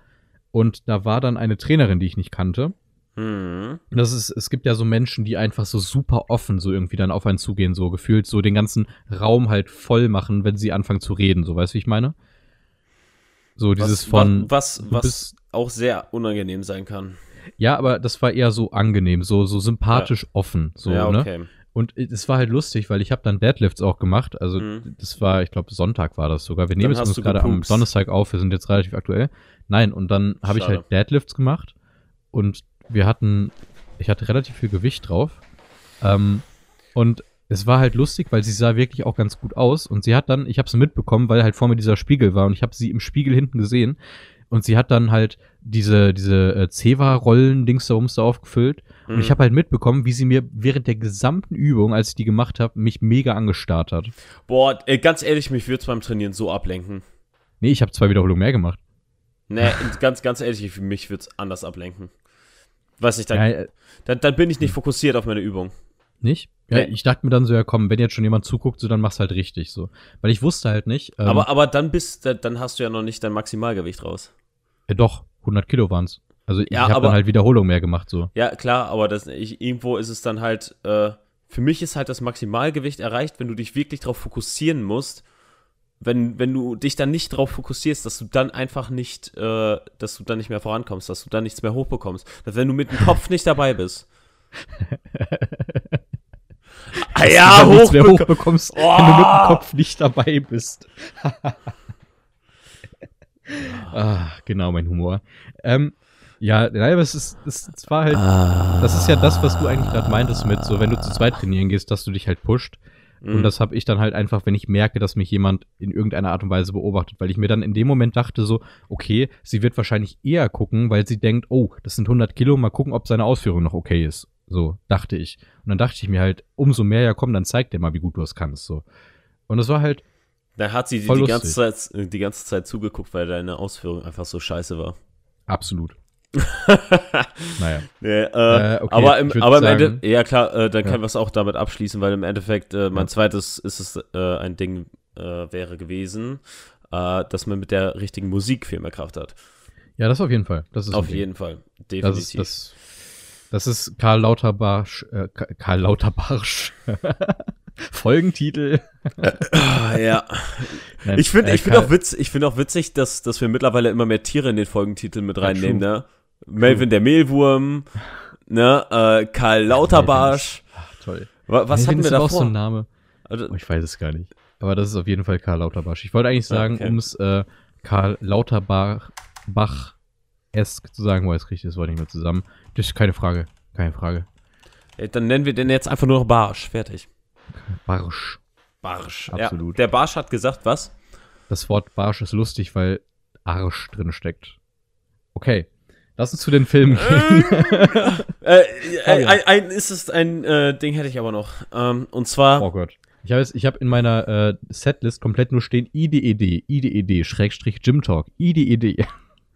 und da war dann eine Trainerin, die ich nicht kannte.
Mhm.
Das ist, es gibt ja so Menschen, die einfach so super offen so irgendwie dann auf einen zugehen, so gefühlt so den ganzen Raum halt voll machen, wenn sie anfangen zu reden, so weißt du, wie ich meine? So dieses
was,
von,
was, was
bist-
auch sehr unangenehm sein kann.
ja, aber das war eher so angenehm, so, so sympathisch offen, so,
ja,
ne?
okay.
Und es war halt lustig, weil ich habe dann Deadlifts auch gemacht. Also
Mhm.
das war, ich glaube, Sonntag war das sogar. Wir nehmen jetzt
hast
uns gerade am. Donnerstag auf, wir sind jetzt relativ aktuell. Nein, und dann habe ich halt Deadlifts gemacht und wir hatten, ich hatte relativ viel Gewicht drauf. Ähm, und es war halt lustig, weil sie sah wirklich auch ganz gut aus. Und sie hat dann, ich habe es mitbekommen, weil halt vor mir dieser Spiegel war und ich habe sie im Spiegel hinten gesehen. Und sie hat dann halt diese, diese äh, Ceva-Rollen-Dings da da aufgefüllt. Und
Mhm.
ich habe halt mitbekommen, wie sie mir während der gesamten Übung, als ich die gemacht habe, mich mega angestarrt hat.
Boah, äh, ganz ehrlich, mich würde es beim Trainieren so ablenken.
Nee, ich habe zwei Wiederholungen mehr gemacht.
Nee, ganz, ganz ehrlich, für mich würde es anders ablenken. Weiß nicht, dann,
Ja, äh,
dann, dann bin ich nicht fokussiert auf meine Übung.
nicht? Ja,
Nee.
ich dachte mir dann so, ja komm, wenn jetzt schon jemand zuguckt, so dann mach's halt richtig so. Weil ich wusste halt nicht. Ähm,
aber, aber dann bist da- dann hast du ja noch nicht dein Maximalgewicht raus.
äh, doch, 100 Kilo waren's. Also ich
Ja,
habe dann halt Wiederholung mehr gemacht so.
Ja, klar, aber das, ich, irgendwo ist es dann halt, äh, für mich ist halt das Maximalgewicht erreicht, wenn du dich wirklich darauf fokussieren musst. Wenn, wenn du dich dann nicht darauf fokussierst, dass du dann einfach nicht, äh, dass du dann nicht mehr vorankommst, dass du dann nichts mehr hochbekommst. Dass wenn du mit dem Kopf nicht dabei bist. (laughs) ah, ja,
du dann nichts mehr
hochbeko-
hochbekommst,
Oh!
wenn du mit dem Kopf nicht dabei bist. (laughs) ah, genau, mein Humor. Ähm, ja, nein, aber es ist, es, es war halt, das ist ja das, was du eigentlich gerade meintest mit, so wenn du zu zweit trainieren gehst, dass du dich halt pusht. Und
Mhm.
das habe ich dann halt einfach, wenn ich merke, dass mich jemand in irgendeiner Art und Weise beobachtet, weil ich mir dann in dem Moment dachte so, okay, sie wird wahrscheinlich eher gucken, weil sie denkt, oh, das sind 100 Kilo, mal gucken, ob seine Ausführung noch okay ist. So, dachte ich. Und dann dachte ich mir halt, umso mehr, ja komm, dann zeig dir mal, wie gut du es kannst, so. Und das war halt,
Da hat sie die, die, ganze Zeit, die ganze Zeit zugeguckt, weil deine Ausführung einfach so scheiße war.
absolut. (laughs) naja.
Nee, äh,
Äh, okay,
aber im, aber im
sagen-
Ende, ja klar, äh, dann
Ja.
können wir es auch damit abschließen, weil im Endeffekt äh, mein
Ja.
zweites ist es äh, ein Ding äh, wäre gewesen, dass man mit der richtigen Musik viel mehr Kraft hat.
Ja, das auf jeden Fall. Das ist
Auf
Ding.
jeden Fall,
Das
definitiv.
ist, das, das ist Karl Lauterbarsch, äh, Ka- Karl Lauterbarsch. (laughs) Folgentitel.
Ja. (laughs)
Nein,
Ich finde
äh,
ich find auch, witz, ich find auch witzig, dass, dass wir mittlerweile immer mehr Tiere in den Folgentitel mit reinnehmen, ne? Melvin der Mehlwurm, ne? Äh, Karl Lauterbarsch.
Ach, toll.
Wa- Was
Melvin
hatten wir
aber auch so
davor?
ein Name.
Also,
Oh, ich weiß es gar nicht. Aber das ist auf jeden Fall Karl Lauterbach. Ich wollte eigentlich sagen,
Okay.
um es äh, Karl Lauterbach Bach esk zu sagen, wo es richtig ist, wollte ich nicht mehr zusammen. Das ist keine Frage. Keine Frage.
ey, dann nennen wir den jetzt einfach nur noch Barsch. Fertig.
Barsch.
Barsch.
Absolut.
Ja, der Barsch hat gesagt, was?
Das Wort Barsch ist lustig, weil Arsch drin steckt. Okay. Lass uns zu den Filmen gehen. (laughs)
Äh,
Fabian.
ein, ein, ist es ein äh, Ding hätte ich aber noch. Ähm, und zwar,
oh Gott. Ich habe hab in meiner äh, Setlist komplett nur stehen IDED, IDED, Schrägstrich Gym Talk, IDED.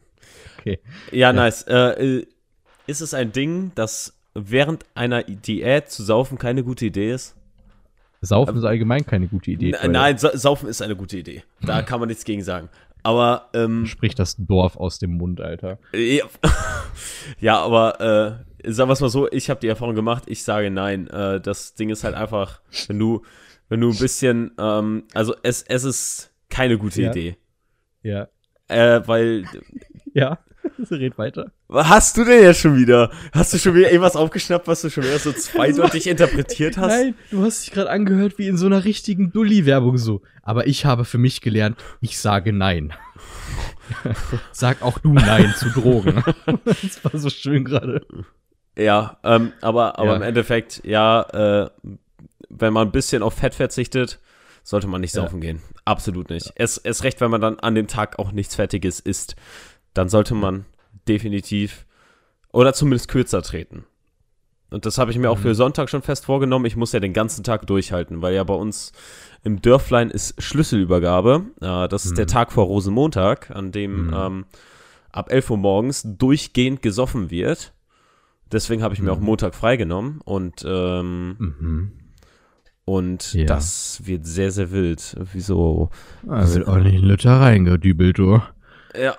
(laughs) okay.
ja, nice. Äh, äh, ist es ein Ding, dass während einer Diät zu saufen keine gute Idee ist?
Saufen ist allgemein keine gute Idee.
Nein, sa saufen ist eine gute Idee. Da (laughs) kann man nichts gegen sagen. Aber, ähm,
Sprich das Dorf aus dem Mund, Alter.
ja, (laughs) ja aber, äh, sagen wir es mal so, ich habe die Erfahrung gemacht, ich sage nein. Äh, das Ding ist halt einfach, wenn du, wenn du ein bisschen, ähm, also es, es ist keine gute
Ja.
Idee.
Ja.
Äh, weil.
Ja. (laughs) Red weiter.
Was hast du denn jetzt schon wieder? Hast du schon wieder irgendwas aufgeschnappt, was du schon wieder (laughs) so zweideutig interpretiert hast?
Nein, du hast dich gerade angehört wie in so einer richtigen Dulli-Werbung so. Aber ich habe für mich gelernt, ich sage nein. (laughs) Sag auch du nein zu Drogen. das war so schön gerade.
Ja, ähm, aber, aber
Ja.
im Endeffekt, ja, äh, wenn man ein bisschen auf Fett verzichtet, sollte man nicht
Ja.
saufen gehen. Absolut nicht. Es, es recht, wenn man dann an dem Tag auch nichts Fettiges isst, dann sollte man definitiv oder zumindest kürzer treten. Und das habe ich mir auch
Mhm.
für Sonntag schon fest vorgenommen. Ich muss ja den ganzen Tag durchhalten, weil ja bei uns im Dörflein ist Schlüsselübergabe. Äh, das ist der
Mhm.
Tag vor Rosenmontag, an dem
Mhm.
ähm, ab 11 Uhr morgens durchgehend gesoffen wird. Deswegen habe ich mir auch Montag freigenommen und, ähm,
Mhm.
und
Ja.
das wird sehr, sehr wild. Wieso?
Da wird ordentlich ein Liter reingedübelt, du.
Ja.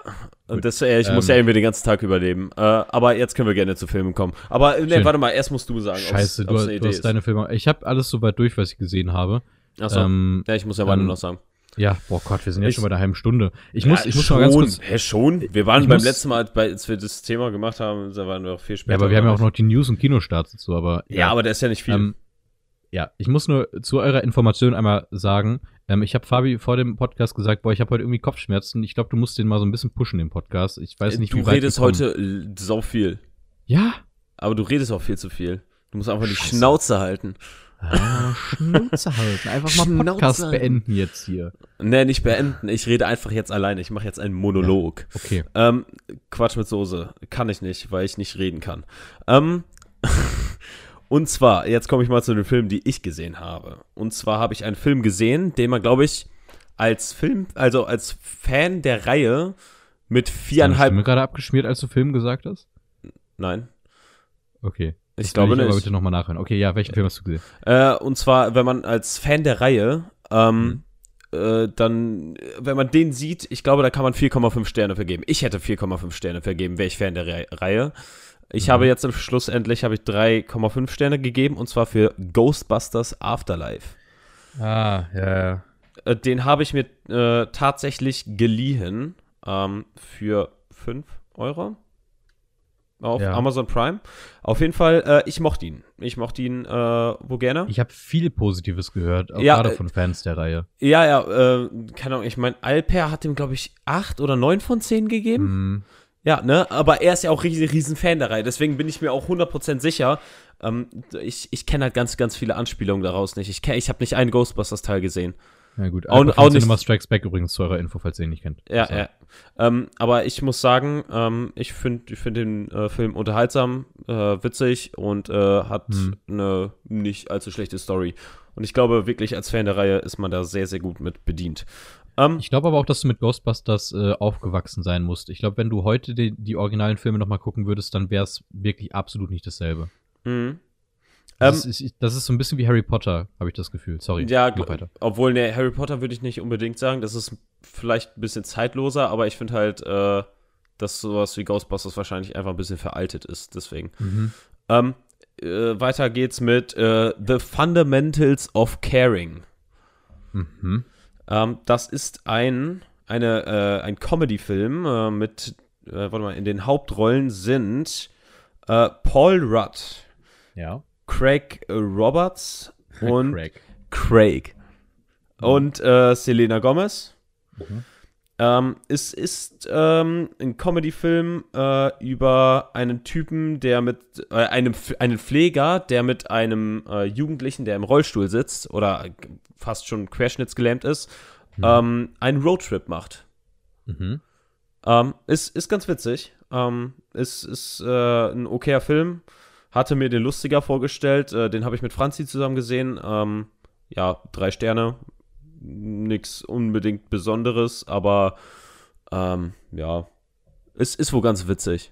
Und
Gut.
das, äh, ich muss
Ähm.
ja irgendwie den ganzen Tag überleben. Äh, aber jetzt können wir gerne zu Filmen kommen. Aber äh, nee, warte mal, erst musst du sagen. ob's-
Scheiße, du,
ob's
hast-
eine
du hast
ist.
deine Filme. Ich habe alles so weit durch, was ich gesehen habe.
Achso.
Ähm,
ja, ich muss ja weiter
dann-
noch sagen.
ja, boah Gott, wir sind jetzt
Ich-
schon bei der halben Stunde. Ich muss,
ja,
ich muss schon mal ganz kurz.
Hä, schon? Wir waren beim
muss-
letzten Mal, als wir das Thema gemacht haben, da waren wir auch viel später.
Ja, aber wir haben ja auch noch die News und Kinostarts so, aber.
nicht? Ja, aber der ist ja nicht viel.
Ähm, ja, ich muss nur zu eurer Information einmal sagen, ähm, ich habe Fabi vor dem Podcast gesagt, boah, ich habe heute irgendwie Kopfschmerzen. Ich glaube, du musst den mal so ein bisschen pushen, den Podcast. Ich weiß nicht,
du
wie weit
redest
wir kommen.
heute sau viel.
Ja?
Aber du redest auch viel zu viel. Du musst einfach die
Scheiße.
Schnauze halten.
Ah, Schnauze halten. Einfach mal (laughs)
Schnauze
Podcast
halten.
beenden jetzt hier.
Nee, nicht beenden. Ich rede einfach jetzt alleine. Ich mache jetzt einen Monolog.
Okay.
Ähm, Quatsch mit Soße. Kann ich nicht, weil ich nicht reden kann. Ähm, (laughs) und zwar, jetzt komme ich mal zu den Filmen, die ich gesehen habe. Und zwar habe ich einen Film gesehen, den man, glaube ich, als Film, also als Fan der Reihe mit
Hast du
viereinhalb.
mir gerade abgeschmiert, als du Film gesagt hast?
Nein,
Okay.
ich
Das
glaube
will ich aber
nicht.
bitte nochmal nachhören. Okay, ja, welchen Film hast du gesehen?
Äh, und zwar, wenn man als Fan der Reihe, ähm, äh, dann, wenn man den sieht, ich glaube, da kann man 4,5 Sterne vergeben. Ich hätte 4,5 Sterne vergeben, wäre ich Fan der Re Reihe. Ich
Mhm.
habe jetzt schlussendlich habe ich 3,5 Sterne gegeben und zwar für Ghostbusters Afterlife.
Ah, ja, ja.
Äh, den habe ich mir äh, tatsächlich geliehen ähm, für 5 Euro auf
Ja.
Amazon Prime. Auf jeden Fall, äh, ich mochte ihn. Ich mochte ihn äh, wo gerne.
Ich habe viel Positives gehört,
Ja,
gerade
äh,
von Fans der Reihe.
Ja, ja, äh, keine Ahnung, ich meine, Alper hat ihm, glaube ich, 8 oder 9 von 10 gegeben.
Hm,
Ja, ne, aber er ist ja auch riesen, riesen Fan der Reihe, deswegen bin ich mir auch 100% sicher. Ähm, ich ich kenne halt ganz, ganz viele Anspielungen daraus nicht. Ich, kenn- ich habe nicht einen Ghostbusters-Teil gesehen.
na gut.
Auch- auch nicht-
Cinema Strikes Back übrigens zu eurer Info, falls ihr ihn nicht kennt.
Ja,
Also,
ja. Ähm, aber ich muss sagen, ähm, ich finde ich find den äh, Film unterhaltsam, äh, witzig und äh, hat
Hm.
eine nicht allzu schlechte Story. Und ich glaube wirklich, als Fan der Reihe ist man da sehr, sehr gut mit bedient. Ähm,
Ich glaube aber auch, dass du mit Ghostbusters äh, aufgewachsen sein musst. Ich glaube, wenn du heute die, die originalen Filme nochmal gucken würdest, dann wäre es wirklich absolut nicht dasselbe.
mhm.
Das,
Ähm,
ist, das ist so ein bisschen wie Harry Potter, habe ich das Gefühl. Sorry.
Ja,
weiter.
obwohl, ne, Harry Potter würde ich nicht unbedingt sagen. Das ist vielleicht ein bisschen zeitloser, aber ich finde halt, äh, dass sowas wie Ghostbusters wahrscheinlich einfach ein bisschen veraltet ist. Deswegen.
Mhm.
Ähm, äh, weiter geht's mit äh, The Fundamentals of Caring.
Mhm.
Ähm, das ist ein, eine, äh, ein Comedy-Film äh, mit, äh, warte mal, in den Hauptrollen sind äh, Paul Rudd,
Ja.
Craig Roberts (laughs) und
Craig.
Craig. Und äh, Selena Gomez.
Mhm.
Ähm, es ist ähm, ein Comedy-Film äh, über einen Typen, der mit äh, einem einen Pfleger, der mit einem äh, Jugendlichen, der im Rollstuhl sitzt oder fast schon querschnittsgelähmt ist, ähm, einen Roadtrip macht.
Mhm.
Ähm, ist, ist ganz witzig. Ähm, ist ist äh, ein okayer Film. Hatte mir den lustiger vorgestellt. Äh, den habe ich mit Franzi zusammen gesehen. Ähm, ja, drei Sterne. Nix unbedingt Besonderes, aber ähm, ja, es ist wohl ganz witzig.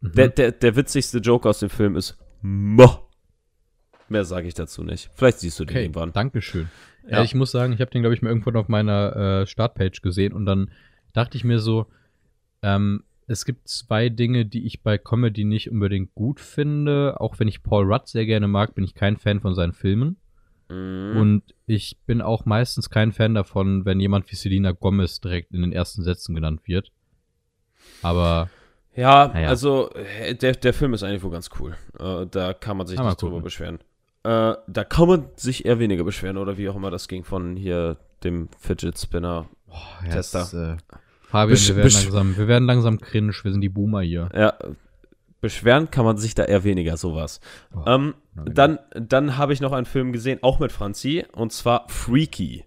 Mhm.
Der, der, der witzigste Joke aus dem Film ist Mo. Mehr sage ich dazu nicht. Vielleicht siehst du den
Okay,
irgendwann.
Dankeschön.
Ja.
Ja. ich muss sagen, ich habe den, glaube ich, mal irgendwann auf meiner äh, Startpage gesehen und dann dachte ich mir so, ähm, es gibt zwei Dinge, die ich bei Comedy nicht unbedingt gut finde. Auch wenn ich Paul Rudd sehr gerne mag, bin ich kein Fan von seinen Filmen.
Mhm.
Und ich bin auch meistens kein Fan davon, wenn jemand wie Selena Gomez direkt in den ersten Sätzen genannt wird. Aber
Ja,
Naja.
also äh, der, der Film ist eigentlich wohl ganz cool. Äh, da kann man sich
mal
nicht drüber beschweren. Äh, da kann man sich eher weniger beschweren oder wie auch immer das ging von hier dem Fidget Spinner.
ja,
Tester.
es, äh, Fabian,
Besch-
wir werden, langsam, wir werden langsam cringe, wir sind die Boomer hier.
Ja, beschweren kann man sich da eher weniger, sowas.
Oh,
ähm, dann dann habe ich noch einen Film gesehen, auch mit Franzi, und zwar Freaky.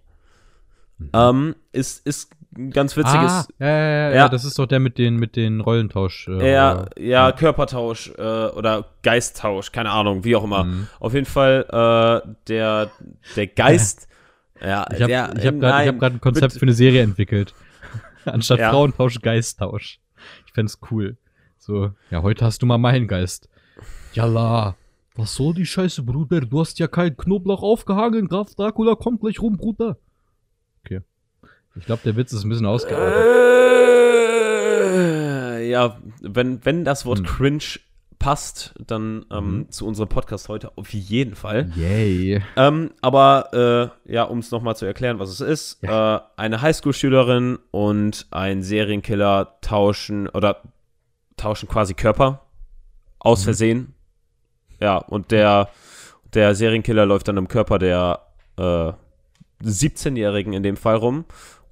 Mhm.
Ähm, ist, ist ein ganz witziges.
Ah, ja, ja, ja,
Ja.
das ist doch der mit den, mit den Rollentausch. Äh,
Ja, ja, Körpertausch äh, oder Geisttausch, keine Ahnung, wie auch immer.
Mhm.
Auf jeden Fall äh, der, der Geist. (laughs) ja,
Ich habe hab gerade hab ein Konzept
bitte-
für eine Serie entwickelt. (laughs) Anstatt. Frauentausch, Geisttausch. Ich fänd's cool. So, ja, heute hast du mal meinen Geist. Jalla. Was soll die Scheiße, Bruder? Du hast ja keinen Knoblauch aufgehangen. Graf Dracula kommt gleich rum, Bruder. Okay. Ich glaube, der Witz ist ein bisschen ausgeartet.
Äh, ja, wenn, wenn das Wort
Hm.
cringe passt, dann ähm,
Mhm.
zu unserem Podcast heute auf jeden Fall.
Yay.
Ähm, aber äh, ja, um es nochmal zu erklären, was es ist, äh, eine Highschool-Schülerin und ein Serienkiller tauschen oder tauschen quasi Körper aus
Mhm.
Versehen. Ja, und der, der Serienkiller läuft dann im Körper der äh, 17-Jährigen in dem Fall rum.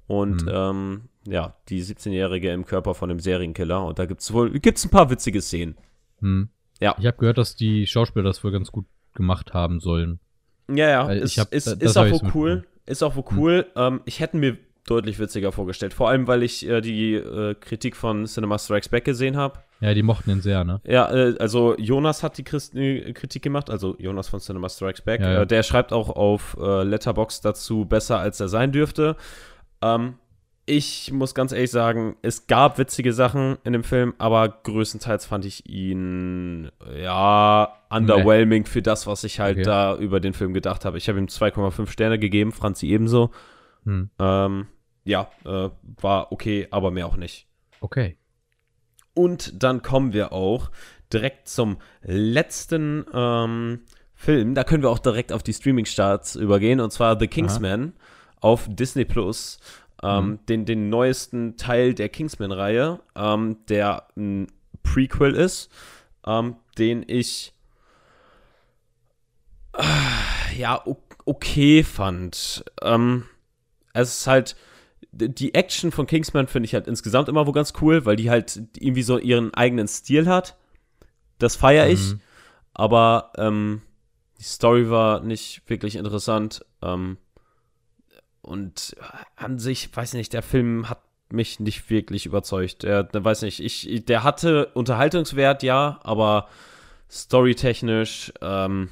Und
Mhm.
ähm, ja, die 17-Jährige im Körper von dem Serienkiller. Und da gibt es wohl gibt's ein paar witzige Szenen.
Hm.
Ja.
Ich habe gehört, dass die Schauspieler das wohl ganz gut gemacht haben sollen.
Ja, ja,
Weil
ist,
hab-
ist,
das
ist auch wohl cool. Ist auch wohl
Hm.
cool. Ähm, ich hätte mir deutlich witziger vorgestellt. Vor allem, weil ich äh, die äh, Kritik von Cinema Strikes Back gesehen habe.
Ja, die mochten den sehr, ne?
Ja, äh, also Jonas hat die Christ äh, Kritik gemacht, also Jonas von Cinema Strikes Back.
Ja, ja.
Äh, der schreibt auch auf äh, Letterbox dazu besser, als er sein dürfte. Ähm, ich muss ganz ehrlich sagen, es gab witzige Sachen in dem Film, aber größtenteils fand ich ihn, ja, underwhelming für das, was ich halt
Okay.
da über den Film gedacht habe. Ich habe ihm 2,5 Sterne gegeben, Franzi ebenso.
Hm.
Ähm, ja, äh, war okay, aber mehr auch nicht.
Okay.
Und dann kommen wir auch direkt zum letzten ähm, Film. Da können wir auch direkt auf die Streaming-Starts übergehen. Und zwar The Kingsman auf Disney Plus. Ähm,
Mhm.
den, den neuesten Teil der Kingsman-Reihe, ähm, der ein Prequel ist, ähm, den ich äh, ja okay fand. Ähm, es ist halt die Action von Kingsman finde ich halt insgesamt immer wo ganz cool, weil die halt irgendwie so ihren eigenen Stil hat. Das feiere ich.
Mhm.
Aber ähm, die Story war nicht wirklich interessant. Ähm, und an sich, weiß nicht, der Film hat mich nicht wirklich überzeugt. Der, der weiß nicht, ich, der hatte Unterhaltungswert, ja, aber storytechnisch, ähm,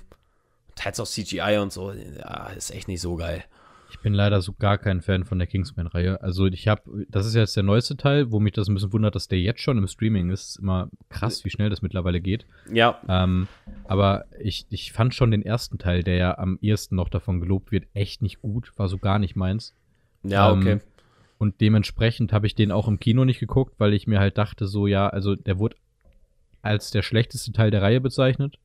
teils auch CGI und so, ja, ist echt nicht so geil.
Ich bin leider so gar kein Fan von der Kingsman-Reihe. Also ich habe, das ist jetzt der neueste Teil, wo mich das ein bisschen wundert, dass der jetzt schon im Streaming ist. Ist immer krass, wie schnell das mittlerweile geht.
Ja,
Ähm, aber ich, ich fand schon den ersten Teil, der ja am ehesten noch davon gelobt wird, echt nicht gut. War so gar nicht meins.
ja,
Ähm,
okay.
Und dementsprechend habe ich den auch im Kino nicht geguckt, weil ich mir halt dachte, so ja, also der wurde als der schlechteste Teil der Reihe bezeichnet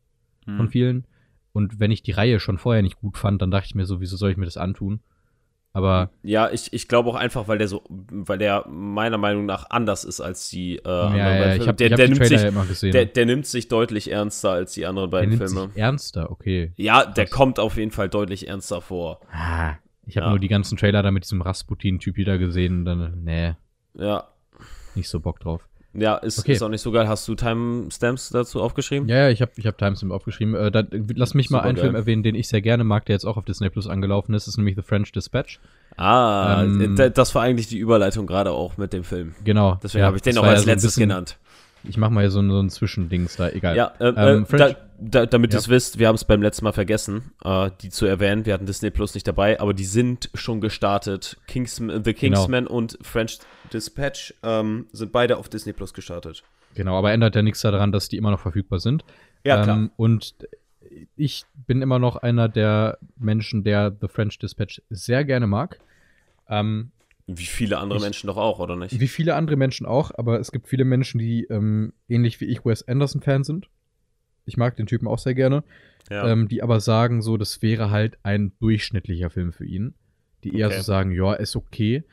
Hm.
von vielen. Und wenn ich die Reihe schon vorher nicht gut fand, dann dachte ich mir so, wieso soll ich mir das antun? Aber
Ja, ich, ich glaube auch einfach, weil der so, weil der meiner Meinung nach anders ist als die äh,
ja,
anderen
ja,
beiden
ich
Filme.
habe
Der,
hab
der, nimmt
Trailer
sich,
immer gesehen.
der, der nimmt sich deutlich ernster als die anderen
Der
beiden
nimmt
Filme.
sich ernster, okay.
Ja, der
Krass.
kommt auf jeden Fall deutlich ernster vor.
Ah, ich habe
Ja.
nur die ganzen Trailer da mit diesem Rasputin-Typ wieder gesehen und dann, nee,
Ja,
nicht so Bock drauf.
Ja, ist,
Okay.
ist auch nicht so geil. Hast du Timestamps dazu aufgeschrieben?
Ja, ja, ich habe ich hab Timestamp aufgeschrieben. Äh, da, lass mich mal einen
Supergeil.
Film erwähnen, den ich sehr gerne mag, der jetzt auch auf Disney Plus angelaufen ist. Das ist nämlich The French Dispatch.
Ah,
Ähm,
das war eigentlich die Überleitung gerade auch mit dem Film.
Genau.
Deswegen
ja,
habe ich den auch als
ja so
letztes
bisschen-
genannt.
Ich mach mal hier so, ein- so ein Zwischendings da, egal.
Ja, äh,
Ähm,
äh, da, da, damit
Ja.
ihr es wisst, wir haben es beim letzten Mal vergessen, äh, die zu erwähnen. Wir hatten Disney Plus nicht dabei, aber die sind schon gestartet. Kingsman, The
Genau.
Kingsman und French Dispatch ähm, sind beide auf Disney Plus gestartet.
Genau, aber ändert ja nichts daran, dass die immer noch verfügbar sind.
Ja, klar.
Ähm, und ich bin immer noch einer der Menschen, der The French Dispatch sehr gerne mag. Ähm,
Wie viele andere
ich-
Menschen doch auch, oder nicht?
wie viele andere Menschen auch, aber es gibt viele Menschen, die ähm, ähnlich wie ich Wes Anderson-Fan sind. ich mag den Typen auch sehr gerne,
Ja.
ähm, die aber sagen so, das wäre halt ein durchschnittlicher Film für ihn. Die eher
Okay.
so sagen, ja, ist okay.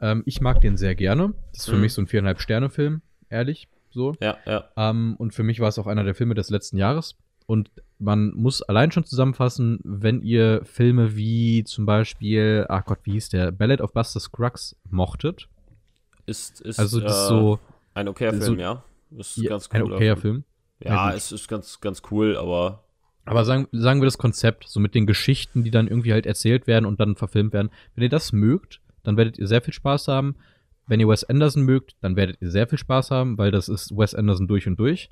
Ähm, ich mag den sehr gerne. Das ist für
Mhm.
mich so ein viereinhalb Sterne-Film, ehrlich, so.
ja, ja.
Ähm, und für mich war es auch einer der Filme des letzten Jahres. Und man muss allein schon zusammenfassen, wenn ihr Filme wie zum Beispiel, ach Gott, wie hieß der, Ballad of Buster Scruggs mochtet.
Ist, ist
Also das
äh,
ist so
ein okayer
so-
Film, ja. Ist
ja,
ganz
ein
cooler
okayer Film.
Ja,
Ja, gut.
es ist ganz, ganz cool, aber
Aber sagen, sagen wir das Konzept, so mit den Geschichten, die dann irgendwie halt erzählt werden und dann verfilmt werden. Wenn ihr das mögt, dann werdet ihr sehr viel Spaß haben. Wenn ihr Wes Anderson mögt, dann werdet ihr sehr viel Spaß haben, weil das ist Wes Anderson durch und durch.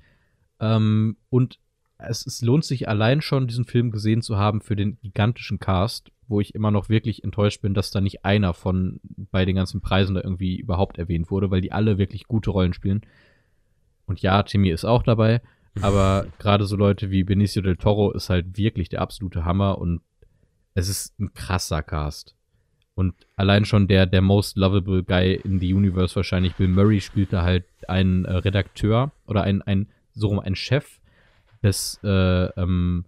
Ähm, und es, es lohnt sich allein schon, diesen Film gesehen zu haben für den gigantischen Cast, wo ich immer noch wirklich enttäuscht bin, dass da nicht einer von bei den ganzen Preisen da irgendwie überhaupt erwähnt wurde, weil die alle wirklich gute Rollen spielen. Und ja, Timmy ist auch dabei, aber (laughs) gerade so Leute wie Benicio del Toro ist halt wirklich der absolute Hammer und es ist ein krasser Cast. Und allein schon der, der most lovable Guy in the Universe wahrscheinlich, Bill Murray, spielt da halt einen äh, Redakteur oder ein, ein, so rum, ein Chef des äh, ähm,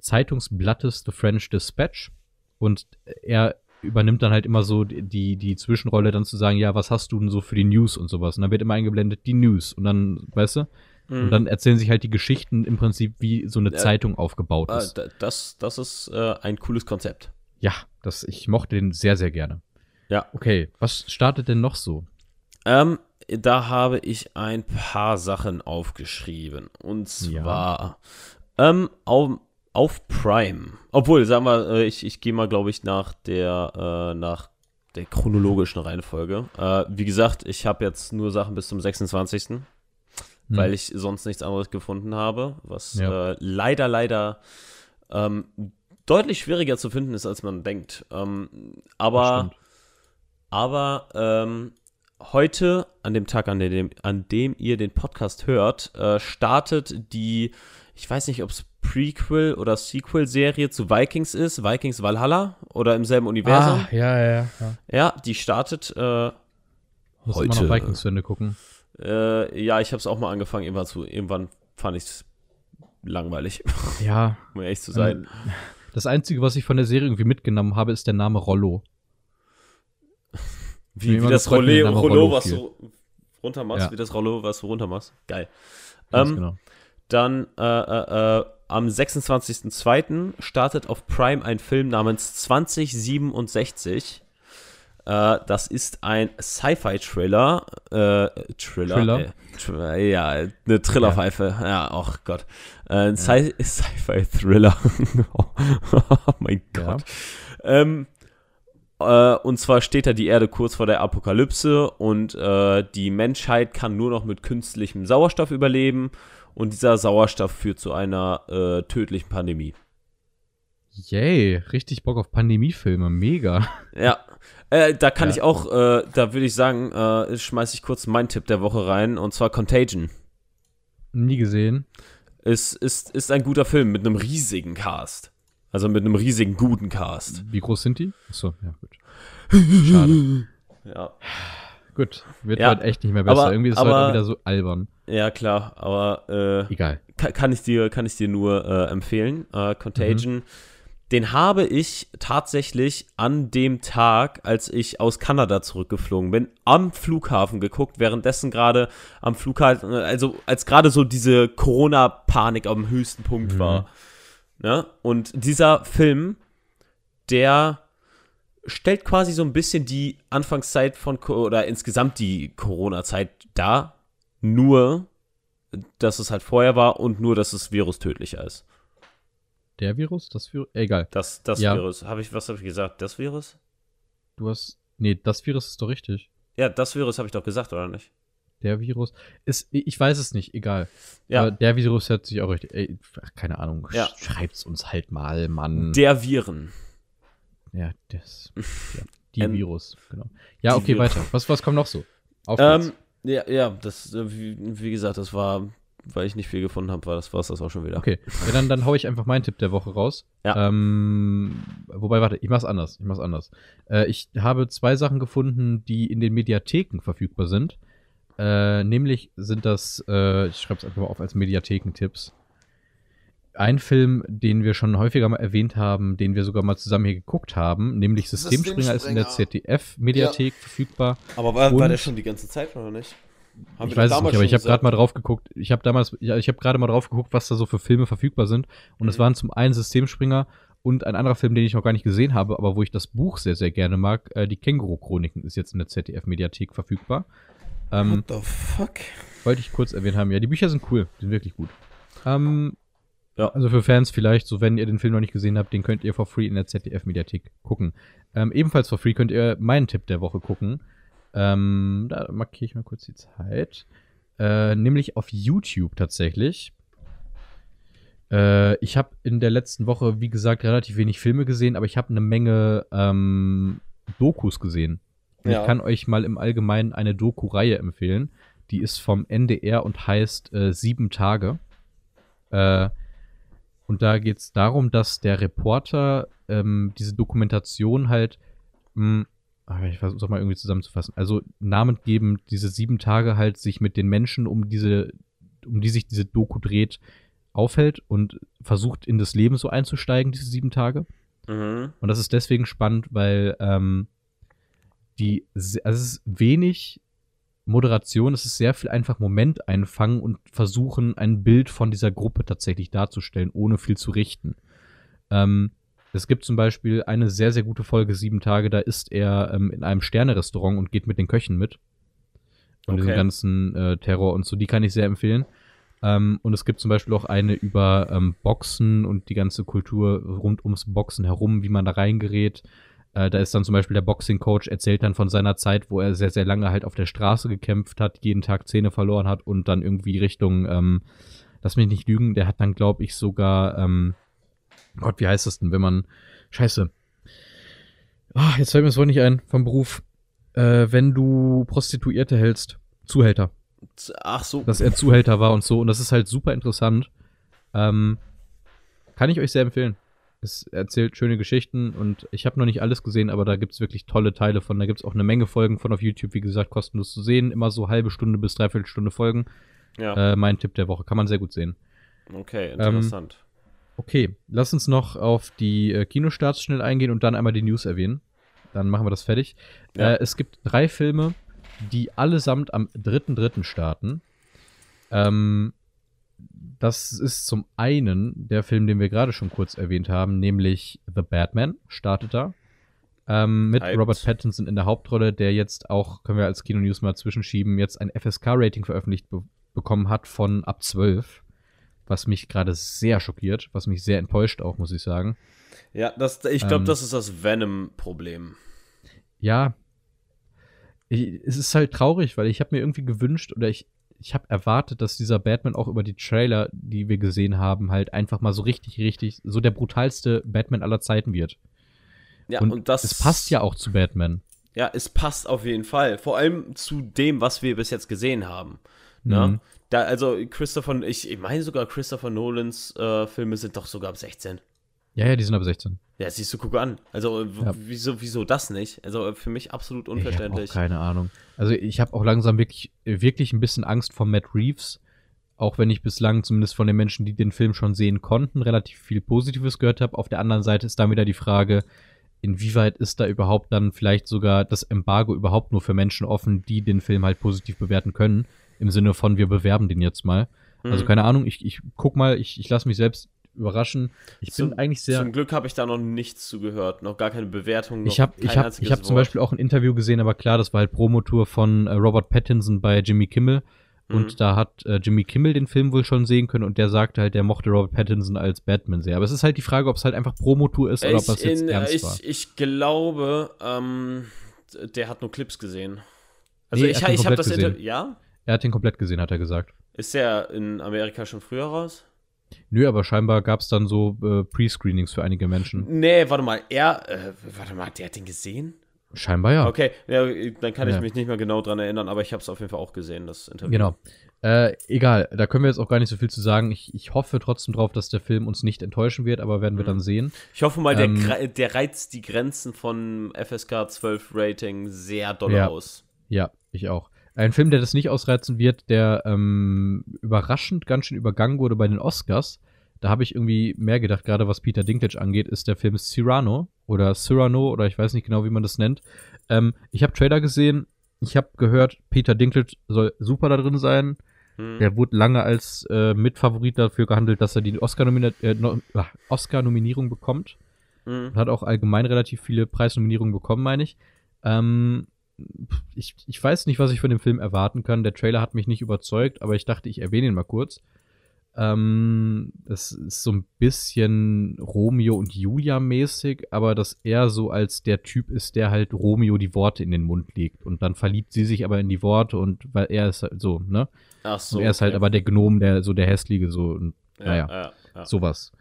Zeitungsblattes The French Dispatch. Und er übernimmt dann halt immer so die, die, Zwischenrolle, dann zu sagen, ja, was hast du denn so für die News und sowas. Und dann wird immer eingeblendet, die News. Und dann, weißt du, und dann erzählen sich halt die Geschichten im Prinzip, wie so eine
Ja.
Zeitung aufgebaut
äh,
ist.
da- das, das ist äh, ein cooles Konzept.
Ja, das, ich mochte den sehr, sehr gerne.
Ja.
Okay, was startet denn noch so?
Ähm, da habe ich ein paar Sachen aufgeschrieben. Und
Ja.
zwar ähm, auf, auf Prime. Obwohl, sagen wir, äh, ich, ich gehe mal, glaube ich, nach der, äh, nach der chronologischen Reihenfolge. Äh, wie gesagt, ich habe jetzt nur Sachen bis zum 26. Weil ich sonst nichts anderes gefunden habe, was
Hm. Ja.
äh, leider, leider ähm, deutlich schwieriger zu finden ist, als man denkt. Ähm, aber aber ähm, heute, an dem Tag, an dem, an dem ihr den Podcast hört, äh, startet die, ich weiß nicht, ob es Prequel oder Sequel-Serie zu Vikings ist, Vikings Valhalla oder im selben Universum.
Ah, ja, ja, ja.
Ja, die startet, äh,
Muss
Heute.
noch Vikings zu Ende gucken.
äh, ja, ich habe es auch mal angefangen, irgendwann, zu, irgendwann fand ich es langweilig,
Ja, (laughs)
um ehrlich zu sein.
Das Einzige, was ich von der Serie irgendwie mitgenommen habe, ist der Name Rollo. (laughs)
Wie, wie das Rollo, Rollo
Rollo
was du runter machst,
Ja.
wie das Rollo, was du runter machst. Geil. Ähm,
genau.
Dann äh, äh, äh, am 26.02. startet auf Prime ein Film namens 2067. Äh, das ist ein Sci-Fi-Thriller. Äh, Thriller?
Thriller?
Äh, tr ja, eine Trillerpfeife. Ja, ach Gott. Äh, ein Sci- (laughs) Sci-Fi-Thriller. (laughs) oh mein Gott. Ähm, äh, und zwar steht da die Erde kurz vor der Apokalypse und äh, die Menschheit kann nur noch mit künstlichem Sauerstoff überleben und dieser Sauerstoff führt zu einer äh, tödlichen Pandemie.
Yay, richtig Bock auf Pandemiefilme, mega.
Ja, (laughs) äh, da kann
Ja.
ich auch, äh, da würde ich sagen, äh, schmeiße ich kurz meinen Tipp der Woche rein und zwar Contagion.
Nie gesehen.
Ist, ist, ist ein guter Film mit einem riesigen Cast. Also mit einem riesigen guten Cast.
Wie groß sind die? Achso, ja, gut. (laughs) Schade.
Ja,
Gut, wird
Ja,
halt echt nicht mehr besser.
aber-
Irgendwie ist es
aber-
halt wieder so albern.
ja klar, aber äh,
Egal.
kann, kann ich dir, kann ich dir nur äh, empfehlen. Äh, Contagion.
Mhm.
Den habe ich tatsächlich an dem Tag, als ich aus Kanada zurückgeflogen bin, am Flughafen geguckt, währenddessen gerade am Flughafen, also als gerade so diese Corona-Panik am höchsten Punkt
Mhm.
war. Ne? Und dieser Film, der stellt quasi so ein bisschen die Anfangszeit von oder insgesamt die Corona-Zeit dar, nur dass es halt vorher war und nur, dass das Virus tödlicher ist.
Der Virus? Das Virus? Egal.
Das, das
Ja.
Virus. Habe ich, was habe ich gesagt? Das Virus?
Du hast. Nee, das Virus ist doch richtig.
Ja, das Virus habe ich doch gesagt, oder nicht?
Der Virus. Ist, ich weiß es nicht, egal.
Ja.
Aber der Virus hört sich auch richtig. Ey, ach, keine Ahnung.
Ja.
Sch- Schreibt's uns halt mal, Mann.
Der Viren.
ja, das. Ja, (laughs) die
Ähm,
Viros, genau. Ja, okay,
Virus.
weiter. Was, was kommt noch so? Auf.
Ähm, ja, ja, das, äh, wie, wie gesagt, das war, weil ich nicht viel gefunden habe, war das war's das auch schon wieder.
Okay, ja, dann, dann hau ich einfach meinen Tipp der Woche raus.
Ja.
Ähm, wobei, warte, ich mach's anders. Ich mach's anders. Äh, ich habe zwei Sachen gefunden, die in den Mediatheken verfügbar sind. Äh, nämlich sind das, äh, ich schreibe es einfach mal auf als Mediathekentipps. ein Film, den wir schon häufiger mal erwähnt haben, den wir sogar mal zusammen hier geguckt haben, nämlich Systemspringer, ist in der ZDF-Mediathek ja. verfügbar.
Aber war, war der schon die ganze Zeit oder nicht?
Haben ich weiß es nicht, aber ich habe gerade mal drauf geguckt. Ich habe damals, ja, ich habe gerade mal drauf geguckt, was da so für Filme verfügbar sind. Und es mhm. waren zum einen Systemspringer und ein anderer Film, den ich noch gar nicht gesehen habe, aber wo ich das Buch sehr, sehr gerne mag. Äh, die Känguru-Chroniken ist jetzt in der ZDF-Mediathek verfügbar.
Ähm, What the fuck?
Wollte ich kurz erwähnt haben. Ja, die Bücher sind cool. Die sind wirklich gut. Ähm, ja. Also für Fans vielleicht, so wenn ihr den Film noch nicht gesehen habt, den könnt ihr for free in der ZDF-Mediathek gucken. Ähm, ebenfalls for free könnt ihr meinen Tipp der Woche gucken. Ähm, da markiere ich mal kurz die Zeit. Äh, nämlich auf YouTube tatsächlich. Äh, ich habe in der letzten Woche, wie gesagt, relativ wenig Filme gesehen, aber ich habe eine Menge ähm, Dokus gesehen. Ja. Ich kann euch mal im Allgemeinen eine Doku-Reihe empfehlen. Die ist vom NDR und heißt äh, Sieben Tage. Äh, und da geht es darum, dass der Reporter ähm, diese Dokumentation halt mh, hm, ich versuche mal irgendwie zusammenzufassen. Also namengebend diese sieben Tage halt sich mit den Menschen, um diese, um die sich diese Doku dreht, aufhält und versucht in das Leben so einzusteigen, diese sieben Tage. Mhm. Und das ist deswegen spannend, weil ähm, die, also es ist wenig Moderation, es ist sehr viel einfach Moment einfangen und versuchen, ein Bild von dieser Gruppe tatsächlich darzustellen, ohne viel zu richten. Ähm, es gibt zum Beispiel eine sehr, sehr gute Folge, sieben Tage, da ist er ähm, in einem Sterne-Restaurant und geht mit den Köchen mit. Und okay. diesen ganzen äh, Terror und so, die kann ich sehr empfehlen. Ähm, und es gibt zum Beispiel auch eine über ähm, Boxen und die ganze Kultur rund ums Boxen herum, wie man da reingerät. Äh, da ist dann zum Beispiel der Boxing-Coach, erzählt dann von seiner Zeit, wo er sehr, sehr lange halt auf der Straße gekämpft hat, jeden Tag Zähne verloren hat und dann irgendwie Richtung, ähm, lass mich nicht lügen, der hat dann, glaube ich, sogar ähm, Gott, wie heißt das denn, wenn man. Scheiße. Ah, jetzt fällt mir das Wort nicht ein vom Beruf. Äh, wenn du Prostituierte hältst. Zuhälter.
Ach so.
Dass er Zuhälter war und so. Und das ist halt super interessant. Ähm, kann ich euch sehr empfehlen. Es erzählt schöne Geschichten und ich habe noch nicht alles gesehen, aber da gibt es wirklich tolle Teile von. Da gibt es auch eine Menge Folgen von auf YouTube, wie gesagt, kostenlos zu sehen. Immer so halbe Stunde bis dreiviertel Stunde Folgen. Ja. Äh, mein Tipp der Woche. Kann man sehr gut sehen.
Okay, interessant. Ähm,
Okay, lass uns noch auf die äh, Kinostarts schnell eingehen und dann einmal die News erwähnen. Dann machen wir das fertig. Ja. Äh, es gibt drei Filme, die allesamt am 3.3. starten. Ähm, das ist zum einen der Film, den wir gerade schon kurz erwähnt haben, nämlich The Batman startet da. Ähm, mit Hyped. Robert Pattinson in der Hauptrolle, der jetzt auch, können wir als Kino-News mal zwischenschieben, jetzt ein FSK-Rating veröffentlicht be bekommen hat von ab 12 was mich gerade sehr schockiert, was mich sehr enttäuscht auch, muss ich sagen.
Ja, das, ich glaube, ähm, das ist das Venom-Problem.
Ja, ich, es ist halt traurig, weil ich habe mir irgendwie gewünscht oder ich, ich habe erwartet, dass dieser Batman auch über die Trailer, die wir gesehen haben, halt einfach mal so richtig, richtig, so der brutalste Batman aller Zeiten wird. Ja, und, und das. Es passt ja auch zu Batman.
Ja, es passt auf jeden Fall. Vor allem zu dem, was wir bis jetzt gesehen haben. Ne? Mhm. Da, also Christopher, ich, ich meine sogar Christopher Nolans äh, Filme sind doch sogar ab 16.
Ja, ja, die sind ab 16.
Ja, siehst du, guck an. Also, ja. wieso, wieso das nicht? Also, für mich absolut unverständlich.
Ich keine Ahnung. Also, ich habe auch langsam wirklich, wirklich ein bisschen Angst vor Matt Reeves. Auch wenn ich bislang zumindest von den Menschen, die den Film schon sehen konnten, relativ viel Positives gehört habe. Auf der anderen Seite ist dann wieder die Frage, inwieweit ist da überhaupt dann vielleicht sogar das Embargo überhaupt nur für Menschen offen, die den Film halt positiv bewerten können? Im Sinne von, wir bewerben den jetzt mal. Also mhm. Also keine Ahnung, ich, ich guck mal, ich, ich lasse mich selbst überraschen. Ich bin eigentlich sehr.
Zum Glück habe ich da noch nichts zugehört, noch gar keine Bewertung.
Ich habe ich hab, ich hab zum Beispiel auch ein Interview gesehen, aber klar, das war halt Promotour von äh, Robert Pattinson bei Jimmy Kimmel. Mhm. Und da hat äh, Jimmy Kimmel den Film wohl schon sehen können und der sagte halt, der mochte Robert Pattinson als Batman sehr. Aber es ist halt die Frage, ob es halt einfach Promotour ist oder ich ob das jetzt in, ernst
ich,
war.
Ich glaube, ähm, der hat nur Clips gesehen. Also nee, ich, ich habe das Interview. Ja?
Er hat den komplett gesehen, hat er gesagt.
Ist der in Amerika schon früher raus?
Nö, aber scheinbar gab es dann so äh, Pre-Screenings für einige Menschen.
Nee, warte mal, er, äh, warte mal, der hat den gesehen?
Scheinbar ja.
Okay, ja, dann kann ich ja. mich nicht mehr genau dran erinnern, aber ich habe es auf jeden Fall auch gesehen, das Interview.
Genau. Äh, egal, da können wir jetzt auch gar nicht so viel zu sagen. Ich, ich hoffe trotzdem drauf, dass der Film uns nicht enttäuschen wird, aber werden wir mhm. dann sehen.
Ich hoffe mal, ähm, der, der reizt die Grenzen von FSK 12 Rating sehr doll
ja,
aus.
Ja, ich auch. Ein Film, der das nicht ausreizen wird, der ähm, überraschend ganz schön übergangen wurde bei den Oscars, Da habe ich irgendwie mehr gedacht, gerade was Peter Dinklage angeht, ist der Film Cyrano oder Cyrano oder ich weiß nicht genau, wie man das nennt. Ähm, ich habe Trailer gesehen, ich habe gehört, Peter Dinklage soll super da drin sein.
Hm.
Der wurde lange als äh, Mitfavorit dafür gehandelt, dass er die Oscar-Nominierung äh, no, ah, Oscar bekommt.
Hm.
Hat auch allgemein relativ viele Preisnominierungen bekommen, meine ich. Ähm, ich, ich weiß nicht, was ich von dem Film erwarten kann. Der Trailer hat mich nicht überzeugt, aber ich dachte, ich erwähne ihn mal kurz. Ähm, das ist so ein bisschen Romeo und Julia mäßig, aber dass er so als der Typ ist, der halt Romeo die Worte in den Mund legt und dann verliebt sie sich aber in die Worte und weil er ist halt so, ne?
Ach so.
und er ist halt
okay.
aber der Gnom, der so der hässliche so und
Ja,
naja,
ja, ja.
sowas.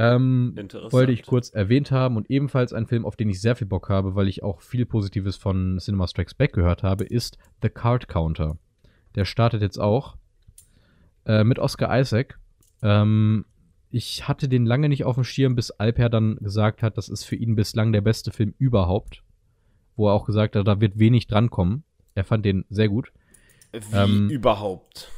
Ähm, wollte ich kurz erwähnt haben und ebenfalls ein Film, auf den ich sehr viel Bock habe, weil ich auch viel Positives von Cinema Strikes Back gehört habe, ist The Card Counter. Der startet jetzt auch äh, mit Oscar Isaac. Ähm, ich hatte den lange nicht auf dem Schirm, bis Alper dann gesagt hat, das ist für ihn bislang der beste Film überhaupt. Wo er auch gesagt hat, da wird wenig drankommen. Er fand den sehr gut.
Wie
ähm,
überhaupt?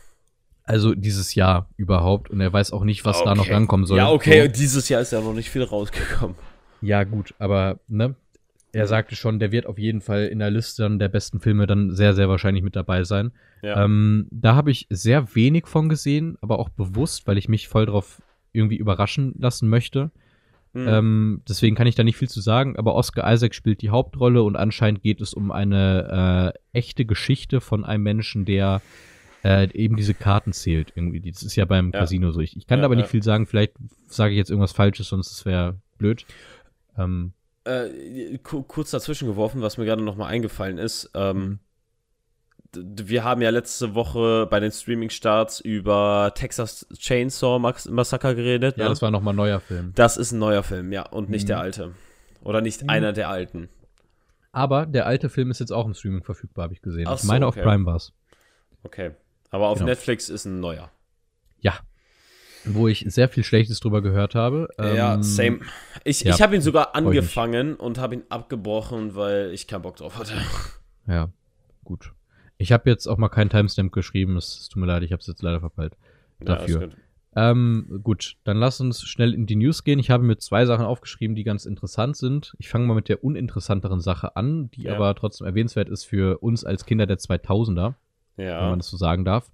Also dieses Jahr überhaupt. Und er weiß auch nicht, was da noch
Okay.
rankommen soll.
Ja, okay,
So.
dieses Jahr ist ja noch nicht viel rausgekommen.
Ja, gut, aber ne, er sagte schon, der wird auf jeden Fall in der Liste dann der besten Filme dann sehr, sehr wahrscheinlich mit dabei sein.
Ja.
Ähm, da habe ich sehr wenig von gesehen, aber auch bewusst, weil ich mich voll drauf irgendwie überraschen lassen möchte.
Hm.
Ähm, deswegen kann ich da nicht viel zu sagen, aber Oscar Isaac spielt die Hauptrolle und anscheinend geht es um eine äh, echte Geschichte von einem Menschen, der äh, eben diese Karten zählt. Irgendwie. Das ist ja beim
Ja.
Casino so. Ich, ich kann
Ja,
da aber nicht viel sagen. Vielleicht sage ich jetzt irgendwas Falsches, sonst wäre blöd. Ähm,
äh, ku- kurz dazwischen geworfen, was mir gerade noch mal eingefallen ist.
Mhm.
Ähm, d- wir haben ja letzte Woche bei den Streaming-Starts über Texas Chainsaw Massacre geredet.
Ja,
ne?
das war nochmal ein neuer Film.
Das ist ein neuer Film, ja, und nicht
Mhm.
der alte. Oder nicht
Mhm.
einer der alten.
Aber der alte Film ist jetzt auch im Streaming verfügbar, habe ich gesehen.
Ach
ich
so,
meine,
okay.
auf Prime war's.
Okay. Aber auf
Genau.
Netflix ist ein neuer.
Ja. Wo ich sehr viel Schlechtes drüber gehört habe.
ja,
Ähm,
same. Ich,
ja,
ich habe ihn sogar angefangen und habe ihn abgebrochen, weil ich keinen Bock drauf hatte.
Ja, gut. Ich habe jetzt auch mal keinen Timestamp geschrieben. Es tut mir leid, ich habe es jetzt leider verpeilt. Dafür.
Ja, gut.
Ähm, gut, dann lass uns schnell in die News gehen. Ich habe mir zwei Sachen aufgeschrieben, die ganz interessant sind. Ich fange mal mit der uninteressanteren Sache an, die
Ja.
aber trotzdem erwähnenswert ist für uns als Kinder der 2000er. Wenn
ja.
man das so sagen darf.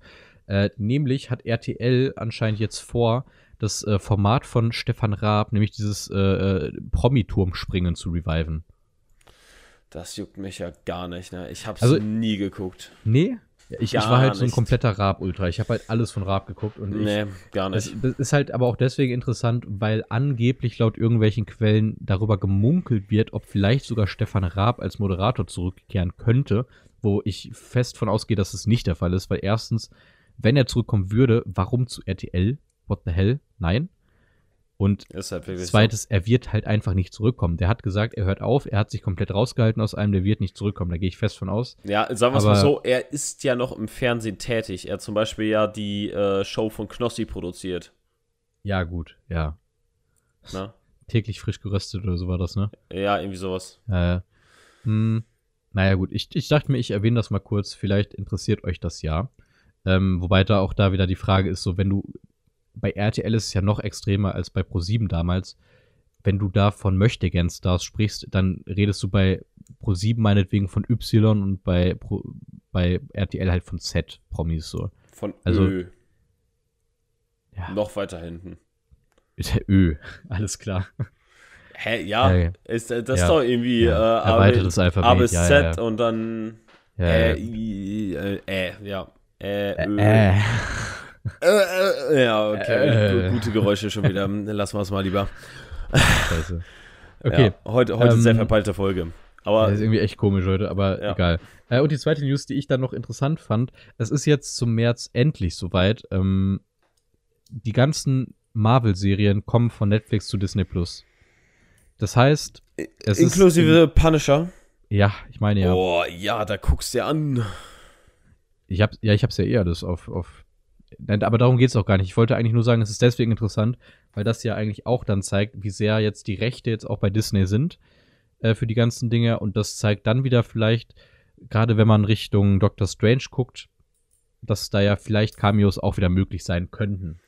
Äh, nämlich hat RTL anscheinend jetzt vor, das äh, Format von Stefan Raab, nämlich dieses äh, äh, Promi-Turmspringen zu reviven.
Das juckt mich ja gar nicht, ne? Ich hab's
Also-
nie geguckt.
Nee? Ja, ich, ich
Gar
war halt so ein
nicht.
kompletter Raab-Ultra. Ich habe halt alles von Raab geguckt und ich,
Nee, gar
das,
nicht.
das ist halt aber auch deswegen interessant, weil angeblich laut irgendwelchen Quellen darüber gemunkelt wird, ob vielleicht sogar Stefan Raab als Moderator zurückkehren könnte, wo ich fest von ausgehe, dass es nicht der Fall ist, weil erstens, wenn er zurückkommen würde, warum zu RTL? What the hell? Nein. Und
halt
zweites, er wird halt einfach nicht zurückkommen. Der hat gesagt, er hört auf, er hat sich komplett rausgehalten aus einem, der wird nicht zurückkommen. Da gehe ich fest von aus.
so. Ja, sagen wir es mal so, er ist ja noch im Fernsehen tätig. Er hat zum Beispiel ja die äh, Show von Knossi produziert.
Ja, gut, ja.
Ne?
Täglich frisch geröstet oder so war das, ne?
Ja, irgendwie sowas.
Äh, hm, naja, gut, ich, ich dachte mir, ich erwähne das mal kurz, vielleicht interessiert euch das ja. Ähm, wobei da auch da wieder die Frage ist, so wenn du, bei RTL ist es ja noch extremer als bei Pro7 damals, wenn du da von Möchtegern-Stars sprichst, dann redest du bei Pro7 meinetwegen von Y und bei, Pro, bei RTL halt von Z-Promis so.
Von
Also-
Ö.
Ja.
Noch weiter hinten. (laughs)
Ö, alles klar.
Hä, ja,
Ja, ja.
ist äh, das
Ja.
ist doch irgendwie
Ja.
äh,
Erweitertes Alphabet,
A bis
ja,
Z
ja, ja.
und dann
Ja,
äh,
ja.
Äh, äh, ja. Äh, Ö.
äh.
Äh, äh, ja, okay.
Äh.
Gu- Gute Geräusche schon wieder. Lassen wir es mal lieber.
Scheiße. (laughs) Okay.
Ja, heute heute
Ähm,
sehr verpeilte Folge. Aber
Das ist irgendwie echt komisch heute, aber
Ja.
egal. Äh, und die zweite News, die ich dann noch interessant fand, es ist jetzt zum März endlich soweit. Ähm, die ganzen Marvel-Serien kommen von Netflix zu Disney Plus. Das heißt, es
inklusive Punisher.
ist. Ja, ich meine ja.
Oh, ja, da guckst du dir an.
Ich hab, ja, ich hab's ja eher das auf. auf aber darum geht's auch gar nicht. Ich wollte eigentlich nur sagen, es ist deswegen interessant, weil das ja eigentlich auch dann zeigt, wie sehr jetzt die Rechte jetzt auch bei Disney sind äh, für die ganzen Dinge. Und das zeigt dann wieder vielleicht, gerade wenn man Richtung Doctor Strange guckt, dass da ja vielleicht Cameos auch wieder möglich sein könnten.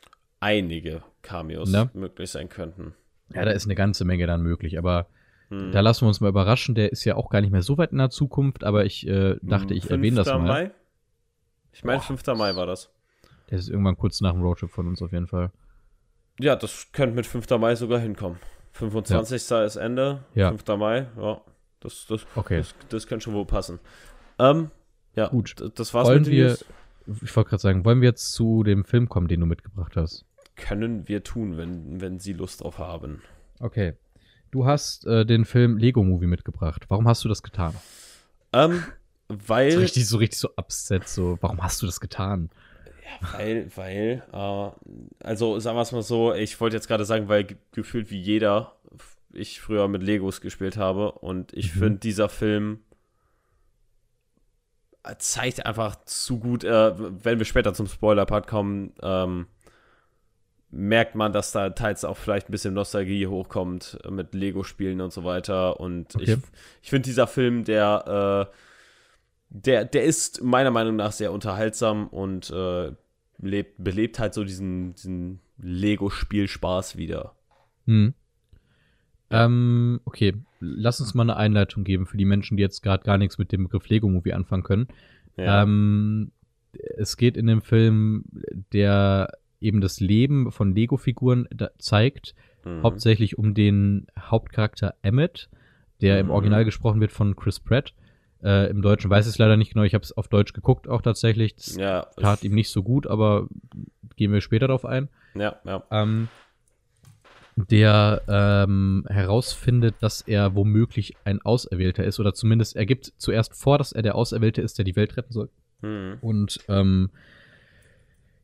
Einige Cameos
Ne?
möglich sein könnten.
Ja, da ist eine ganze Menge dann möglich, aber
Hm.
da lassen wir uns mal überraschen. Der ist ja auch gar nicht mehr so weit in der Zukunft, aber ich äh, dachte, ich erwähne das
5.
mal.
Mai? Ich meine, 5. Mai war das.
Der ist irgendwann kurz nach dem Roadtrip von uns auf jeden Fall.
Ja, das könnte mit 5. Mai sogar hinkommen. 25. ist Ende,
Ja.
5. Mai, ja. Das, das,
Okay.
das, das könnte schon wohl passen. Ähm, ja,
Gut.
das war's
Wollen
mit den
wir,
News.
ich wollte gerade sagen, wollen wir jetzt zu dem Film kommen, den du mitgebracht hast?
Können wir tun, wenn, wenn sie Lust drauf haben.
Okay. Du hast äh, den Film Lego Movie mitgebracht. Warum hast du das getan?
Ähm, weil,
So richtig, so richtig so upset, so, warum hast du das getan?
weil, weil, äh, also sagen wir es mal so, ich wollte jetzt gerade sagen, weil ge- gefühlt wie jeder ich früher mit Legos gespielt habe und ich
Mhm.
finde, dieser Film zeigt einfach zu gut, äh, wenn wir später zum Spoiler-Part kommen, ähm, merkt man, dass da teils auch vielleicht ein bisschen Nostalgie hochkommt mit Lego-Spielen und so weiter. Und
Okay.
ich, ich finde, dieser Film, der, äh, der, der ist meiner Meinung nach sehr unterhaltsam und äh, lebt, belebt halt so diesen, diesen Lego-Spielspaß wieder.
Hm. Ähm, okay, lass uns mal eine Einleitung geben für die Menschen, die jetzt gerade gar nichts mit dem Begriff Lego Movie anfangen können.
Ja.
Ähm, es geht in dem Film, der eben das Leben von Lego-Figuren zeigt,
Mhm.
hauptsächlich um den Hauptcharakter Emmett, der im
Mhm.
Original gesprochen wird von Chris Pratt. Äh, Im Deutschen weiß ich es leider nicht genau, ich habe es auf Deutsch geguckt auch tatsächlich. Das
ja,
tat ihm nicht so gut, aber gehen wir später darauf ein.
ja, ja.
Ähm, der ähm, herausfindet, dass er womöglich ein Auserwählter ist, oder zumindest er gibt zuerst vor, dass er der Auserwählte ist, der die Welt retten soll.
Mhm.
Und ähm,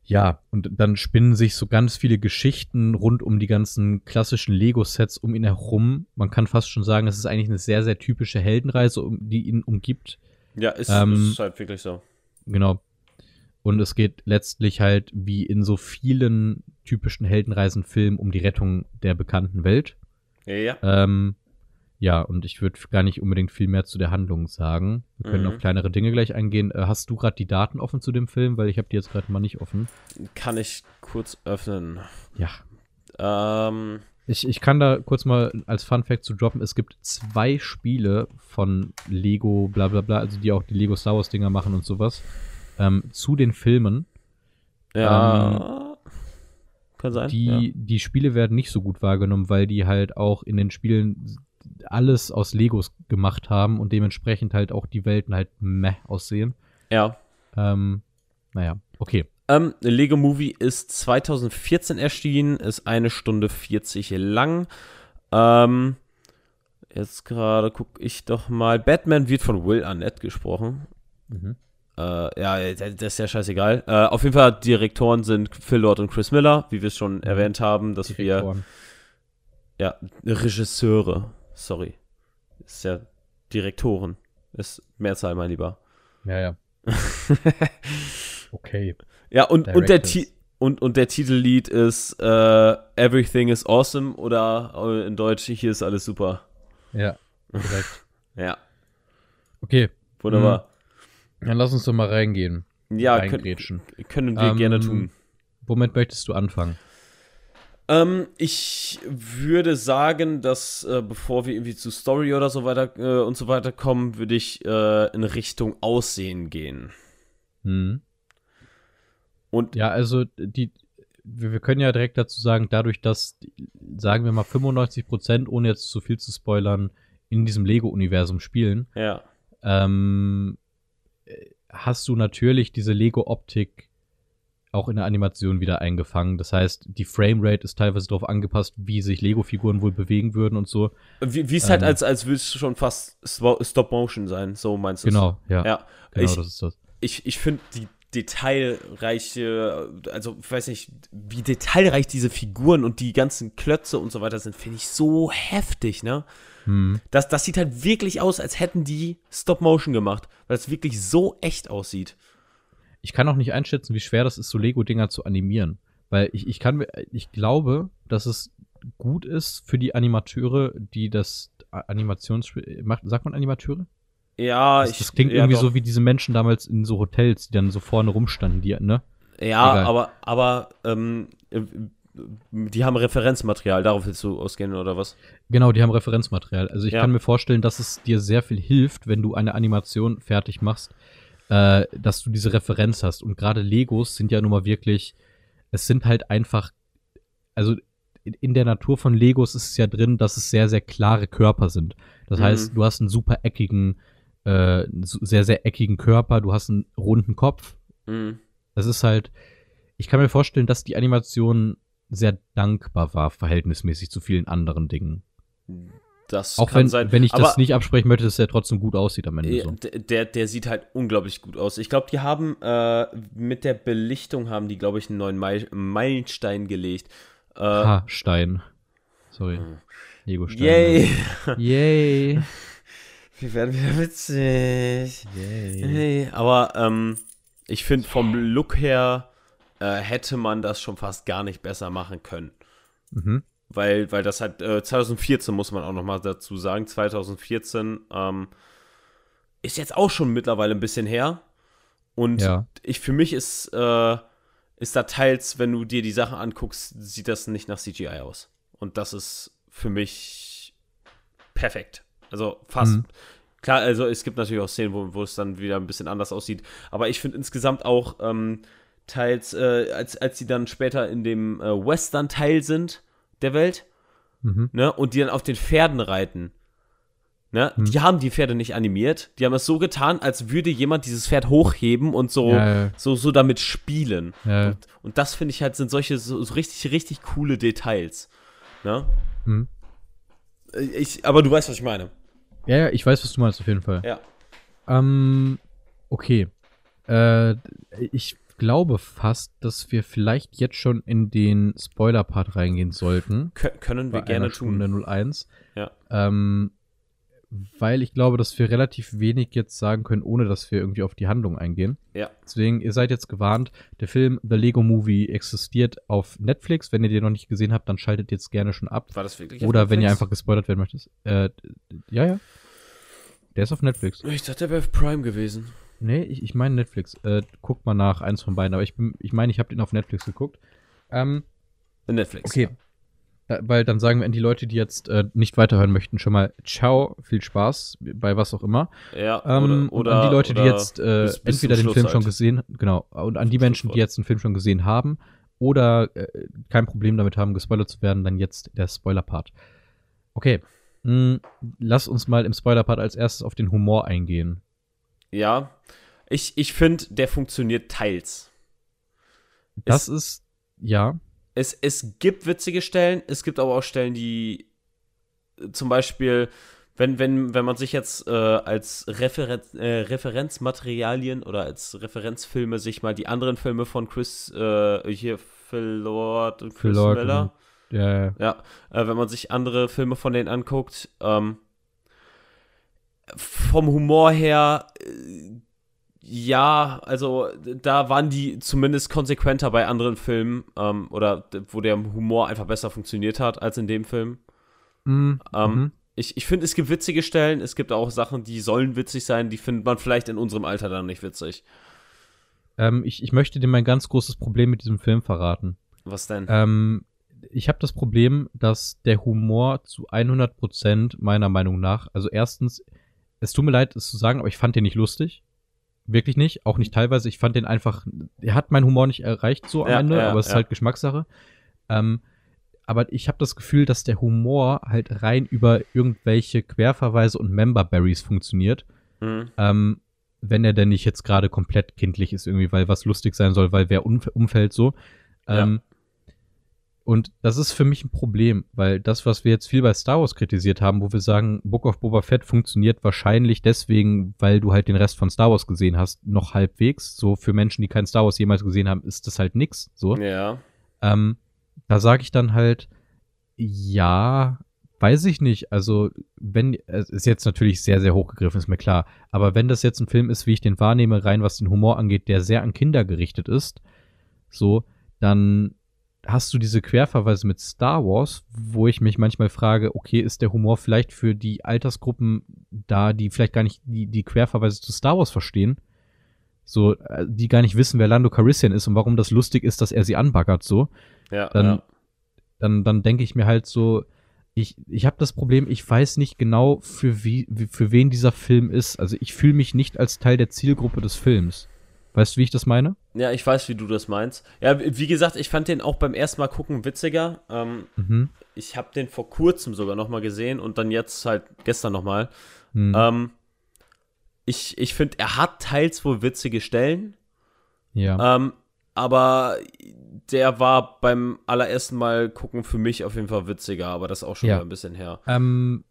ja, und dann spinnen sich so ganz viele Geschichten rund um die ganzen klassischen Lego-Sets um ihn herum. Man kann fast schon sagen, es ist eigentlich eine sehr, sehr typische Heldenreise, um, die ihn umgibt.
Ja, ist,
Ähm,
ist halt wirklich so.
Genau. Und es geht letztlich halt wie in so vielen typischen Heldenreisenfilmen um die Rettung der bekannten Welt.
Ja, ja.
Ähm, ja, und ich würde gar nicht unbedingt viel mehr zu der Handlung sagen. Wir können
Mhm.
auf kleinere Dinge gleich eingehen. Äh, hast du gerade die Daten offen zu dem Film? Weil ich habe die jetzt gerade mal nicht offen.
Kann ich kurz öffnen.
Ja.
Ähm,
Ich, ich kann da kurz mal als Fun Fact zu droppen. Es gibt zwei Spiele von Lego, bla bla bla, also die auch die Lego Star Wars Dinger machen und sowas, ähm, zu den Filmen.
ja. kann sein.
Die, die Spiele werden nicht so gut wahrgenommen, weil die halt auch in den Spielen alles aus Legos gemacht haben und dementsprechend halt auch die Welten halt meh aussehen.
ja.
Ähm, naja, okay.
Ähm, Lego Movie ist 2014 erschienen, ist eine Stunde 40 lang. Ähm, jetzt gerade gucke ich doch mal. Batman wird von Will Arnett gesprochen.
Mhm.
Äh, ja, das ist ja scheißegal. Äh, auf jeden Fall, Direktoren sind Phil Lord und Chris Miller, wie wir es schon erwähnt haben, dass wir.
Direktoren.
Ja, Regisseure. Sorry. Ist ja Direktoren. Ist Mehrzahl, mein Lieber.
Ja, ja. (laughs) okay.
Ja, und, und, der. Ti und, und der Titellied ist äh, Everything is Awesome oder äh, in Deutsch Hier ist alles super.
Ja, korrekt. (laughs)
Ja,
Okay,
wunderbar.
dann lass uns doch mal reingehen.
Ja, können, können wir
Ähm,
gerne tun.
Womit möchtest du anfangen?
Ähm, ich würde sagen, dass äh, bevor wir irgendwie zu Story oder so weiter äh, und so weiter kommen, würde ich äh, in Richtung Aussehen gehen.
Hm.
Und
Ja, also die, wir, können ja direkt dazu sagen, dadurch, dass, sagen wir mal, 95 Prozent, ohne jetzt zu viel zu spoilern, in diesem Lego-Universum spielen,
ja,
ähm, äh, hast du natürlich diese Lego-Optik auch in der Animation wieder eingefangen. Das heißt, die Framerate ist teilweise darauf angepasst, wie sich Lego-Figuren wohl bewegen würden und so.
wie wie es halt
Ähm.
als, als würde es schon fast Stop-Motion sein, so meinst du
Genau, ja.
Ja,
genau,
ich,
das ist das.
ich, ich finde die detailreiche, also ich weiß nicht, wie detailreich diese Figuren und die ganzen Klötze und so weiter sind, finde ich so heftig, ne?
Hm.
Das, das sieht halt wirklich aus, als hätten die Stop-Motion gemacht, weil es wirklich so echt aussieht.
Ich kann auch nicht einschätzen, wie schwer das ist, so Lego-Dinger zu animieren. Weil ich, ich kann ich glaube, dass es gut ist für die Animateure, die das Animationsspiel macht. Sagt man Animateure?
Ja,
Das,
ich,
das klingt
ja,
irgendwie
doch.
so wie diese Menschen damals in so Hotels, die dann so vorne rumstanden, die, ne?
Ja,
Egal.
aber, aber ähm, äh, die haben Referenzmaterial, darauf willst du ausgehen oder was?
Genau, die haben Referenzmaterial. Also ich
Ja.
kann mir vorstellen, dass es dir sehr viel hilft, wenn du eine Animation fertig machst, äh, dass du diese Referenz hast. Und gerade Legos sind ja nun mal wirklich, es sind halt einfach, also in, der Natur von Legos ist es ja drin, dass es sehr, sehr klare Körper sind. Das
Mhm.
heißt, du hast einen super eckigen, äh, sehr, sehr eckigen Körper, du hast einen runden Kopf.
Mhm.
Das ist halt, ich kann mir vorstellen, dass die Animation sehr dankbar war, verhältnismäßig zu vielen anderen Dingen.
Das
Auch
kann
wenn,
sein.
wenn ich
aber,
das nicht absprechen möchte, dass der trotzdem gut aussieht am Ende.
Ja,
So.
Der, der sieht halt unglaublich gut aus. Ich glaube, die haben äh, mit der Belichtung haben die, glaube ich, einen neuen Meil Meilenstein gelegt. Äh,
Ha, Stein. Sorry. Lego-Stein.
yay! (laughs)
Yay.
Wir werden wieder witzig.
Yay.
Hey, aber ähm, ich finde, vom Look her äh, hätte man das schon fast gar nicht besser machen können.
Mhm.
Weil, weil das halt äh, 2014 muss man auch noch mal dazu sagen. 2014 ähm, ist jetzt auch schon mittlerweile ein bisschen her. Und
Ja.
ich für mich ist, äh, ist da teils, wenn du dir die Sachen anguckst, sieht das nicht nach CGI aus. Und das ist für mich perfekt. Also fast.
Mhm.
Klar, also es gibt natürlich auch Szenen, wo, wo es dann wieder ein bisschen anders aussieht. Aber ich finde insgesamt auch ähm, teils, äh, als, als sie dann später in dem äh, Western-Teil sind der Welt,
Mhm.
ne, und die dann auf den Pferden reiten. Ne,
Hm.
die haben die Pferde nicht animiert. Die haben es so getan, als würde jemand dieses Pferd hochheben und so,
Ja, ja.
so, so damit spielen.
Ja.
Und, und das finde ich halt, sind solche so, so richtig, richtig coole Details. Ne?
Mhm.
Äh, Ich, aber du weißt, was ich meine.
ja, ja, ich weiß, was du meinst, auf jeden Fall.
Ja.
Ähm, okay. Äh, ich glaube fast, dass wir vielleicht jetzt schon in den Spoiler-Part reingehen sollten.
Kö können wir gerne tun.
Stunde 01.
Ja.
Ähm, weil ich glaube, dass wir relativ wenig jetzt sagen können, ohne dass wir irgendwie auf die Handlung eingehen.
Ja.
Deswegen, ihr seid jetzt gewarnt. Der Film The Lego Movie existiert auf Netflix. Wenn ihr den noch nicht gesehen habt, dann schaltet jetzt gerne schon ab.
War das wirklich?
Oder wenn ihr einfach gespoilert werden möchtet. Äh, ja, ja. Der ist auf Netflix.
Ich dachte, der wäre auf Prime gewesen.
Nee, ich, ich meine Netflix. Äh, guckt mal nach, eins von beiden. Aber ich bin, ich meine, ich habe den auf Netflix geguckt. Ähm,
Netflix.
okay. Da, weil dann sagen wir an die Leute, die jetzt äh, nicht weiterhören möchten, schon mal Ciao, viel Spaß bei was auch immer.
Ja,
Ähm, und an die Leute, die
oder
jetzt äh,
bis- bis
entweder den Film schon
halt.
gesehen, genau, und an die Menschen, die
Schlusswort.
jetzt den Film schon gesehen haben oder äh, kein Problem damit haben, gespoilert zu werden, dann jetzt der Spoiler-Part. Okay, mh, lass uns mal im Spoiler-Part als erstes auf den Humor eingehen.
Ja. Ich, ich finde, der funktioniert teils.
Das ist, ja,
Es, es gibt witzige Stellen, es gibt aber auch Stellen, die äh, zum Beispiel, wenn, wenn, wenn man sich jetzt äh, als Referen äh, Referenzmaterialien oder als Referenzfilme sich mal die anderen Filme von Chris, äh, hier Phil Lord und Chris
Phil Lord
Miller,
ja,
ja, äh, wenn man sich andere Filme von denen anguckt, ähm, vom Humor her, äh, ja, also da waren die zumindest konsequenter bei anderen Filmen, ähm, oder wo der Humor einfach besser funktioniert hat als in dem Film.
Mhm.
Ähm,
mhm.
Ich, ich finde, es gibt witzige Stellen, es gibt auch Sachen, die sollen witzig sein, die findet man vielleicht in unserem Alter dann nicht witzig.
Ähm, ich, ich möchte dir mein ganz großes Problem mit diesem Film verraten.
Was denn?
Ähm, ich habe das Problem, dass der Humor zu 100% meiner Meinung nach, also erstens, es tut mir leid, es zu sagen, aber ich fand den nicht lustig. Wirklich nicht, auch nicht teilweise. Ich fand den einfach, er hat meinen Humor nicht erreicht so am
Ja,
Ende,
ja,
aber es ist
ja.
halt Geschmackssache. Ähm, aber ich habe das Gefühl, dass der Humor halt rein über irgendwelche Querverweise und Memberberries funktioniert
Mhm.
ähm, wenn er denn nicht jetzt gerade komplett kindlich ist, irgendwie, weil was lustig sein soll, weil wer umf umfällt so.
Ja.
Und das ist für mich ein Problem, weil das, was wir jetzt viel bei Star Wars kritisiert haben, wo wir sagen, Book of Boba Fett funktioniert wahrscheinlich deswegen, weil du halt den Rest von Star Wars gesehen hast, noch halbwegs. So für Menschen, die kein Star Wars jemals gesehen haben, ist das halt nix. So.
Ja.
Ähm, da sage ich dann halt, ja, weiß ich nicht. Also, wenn, es ist jetzt natürlich sehr, sehr hochgegriffen, ist mir klar. Aber wenn das jetzt ein Film ist, wie ich den wahrnehme, rein was den Humor angeht, der sehr an Kinder gerichtet ist, so, dann hast du diese Querverweise mit Star Wars, wo ich mich manchmal frage, okay, ist der Humor vielleicht für die Altersgruppen da, die vielleicht gar nicht die, die Querverweise zu Star Wars verstehen? So, äh, die gar nicht wissen, wer Lando Calrissian ist und warum das lustig ist, dass er sie anbaggert, so
Ja.
dann
ja.
dann, dann denke ich mir halt so, ich, ich habe das Problem, ich weiß nicht genau, für, wie, für wen dieser Film ist. Also ich fühle mich nicht als Teil der Zielgruppe des Films. Weißt du, wie ich das meine?
Ja, ich weiß, wie du das meinst. Ja, wie gesagt, ich fand den auch beim ersten Mal gucken witziger. Ähm,
Mhm.
ich habe den vor kurzem sogar noch mal gesehen und dann jetzt halt gestern noch mal.
Hm.
Ähm, ich ich finde, er hat teils wohl witzige Stellen,
ja.
ähm, aber der war beim allerersten Mal gucken für mich auf jeden Fall witziger, aber das ist auch schon
Ja.
ein bisschen her.
Ähm,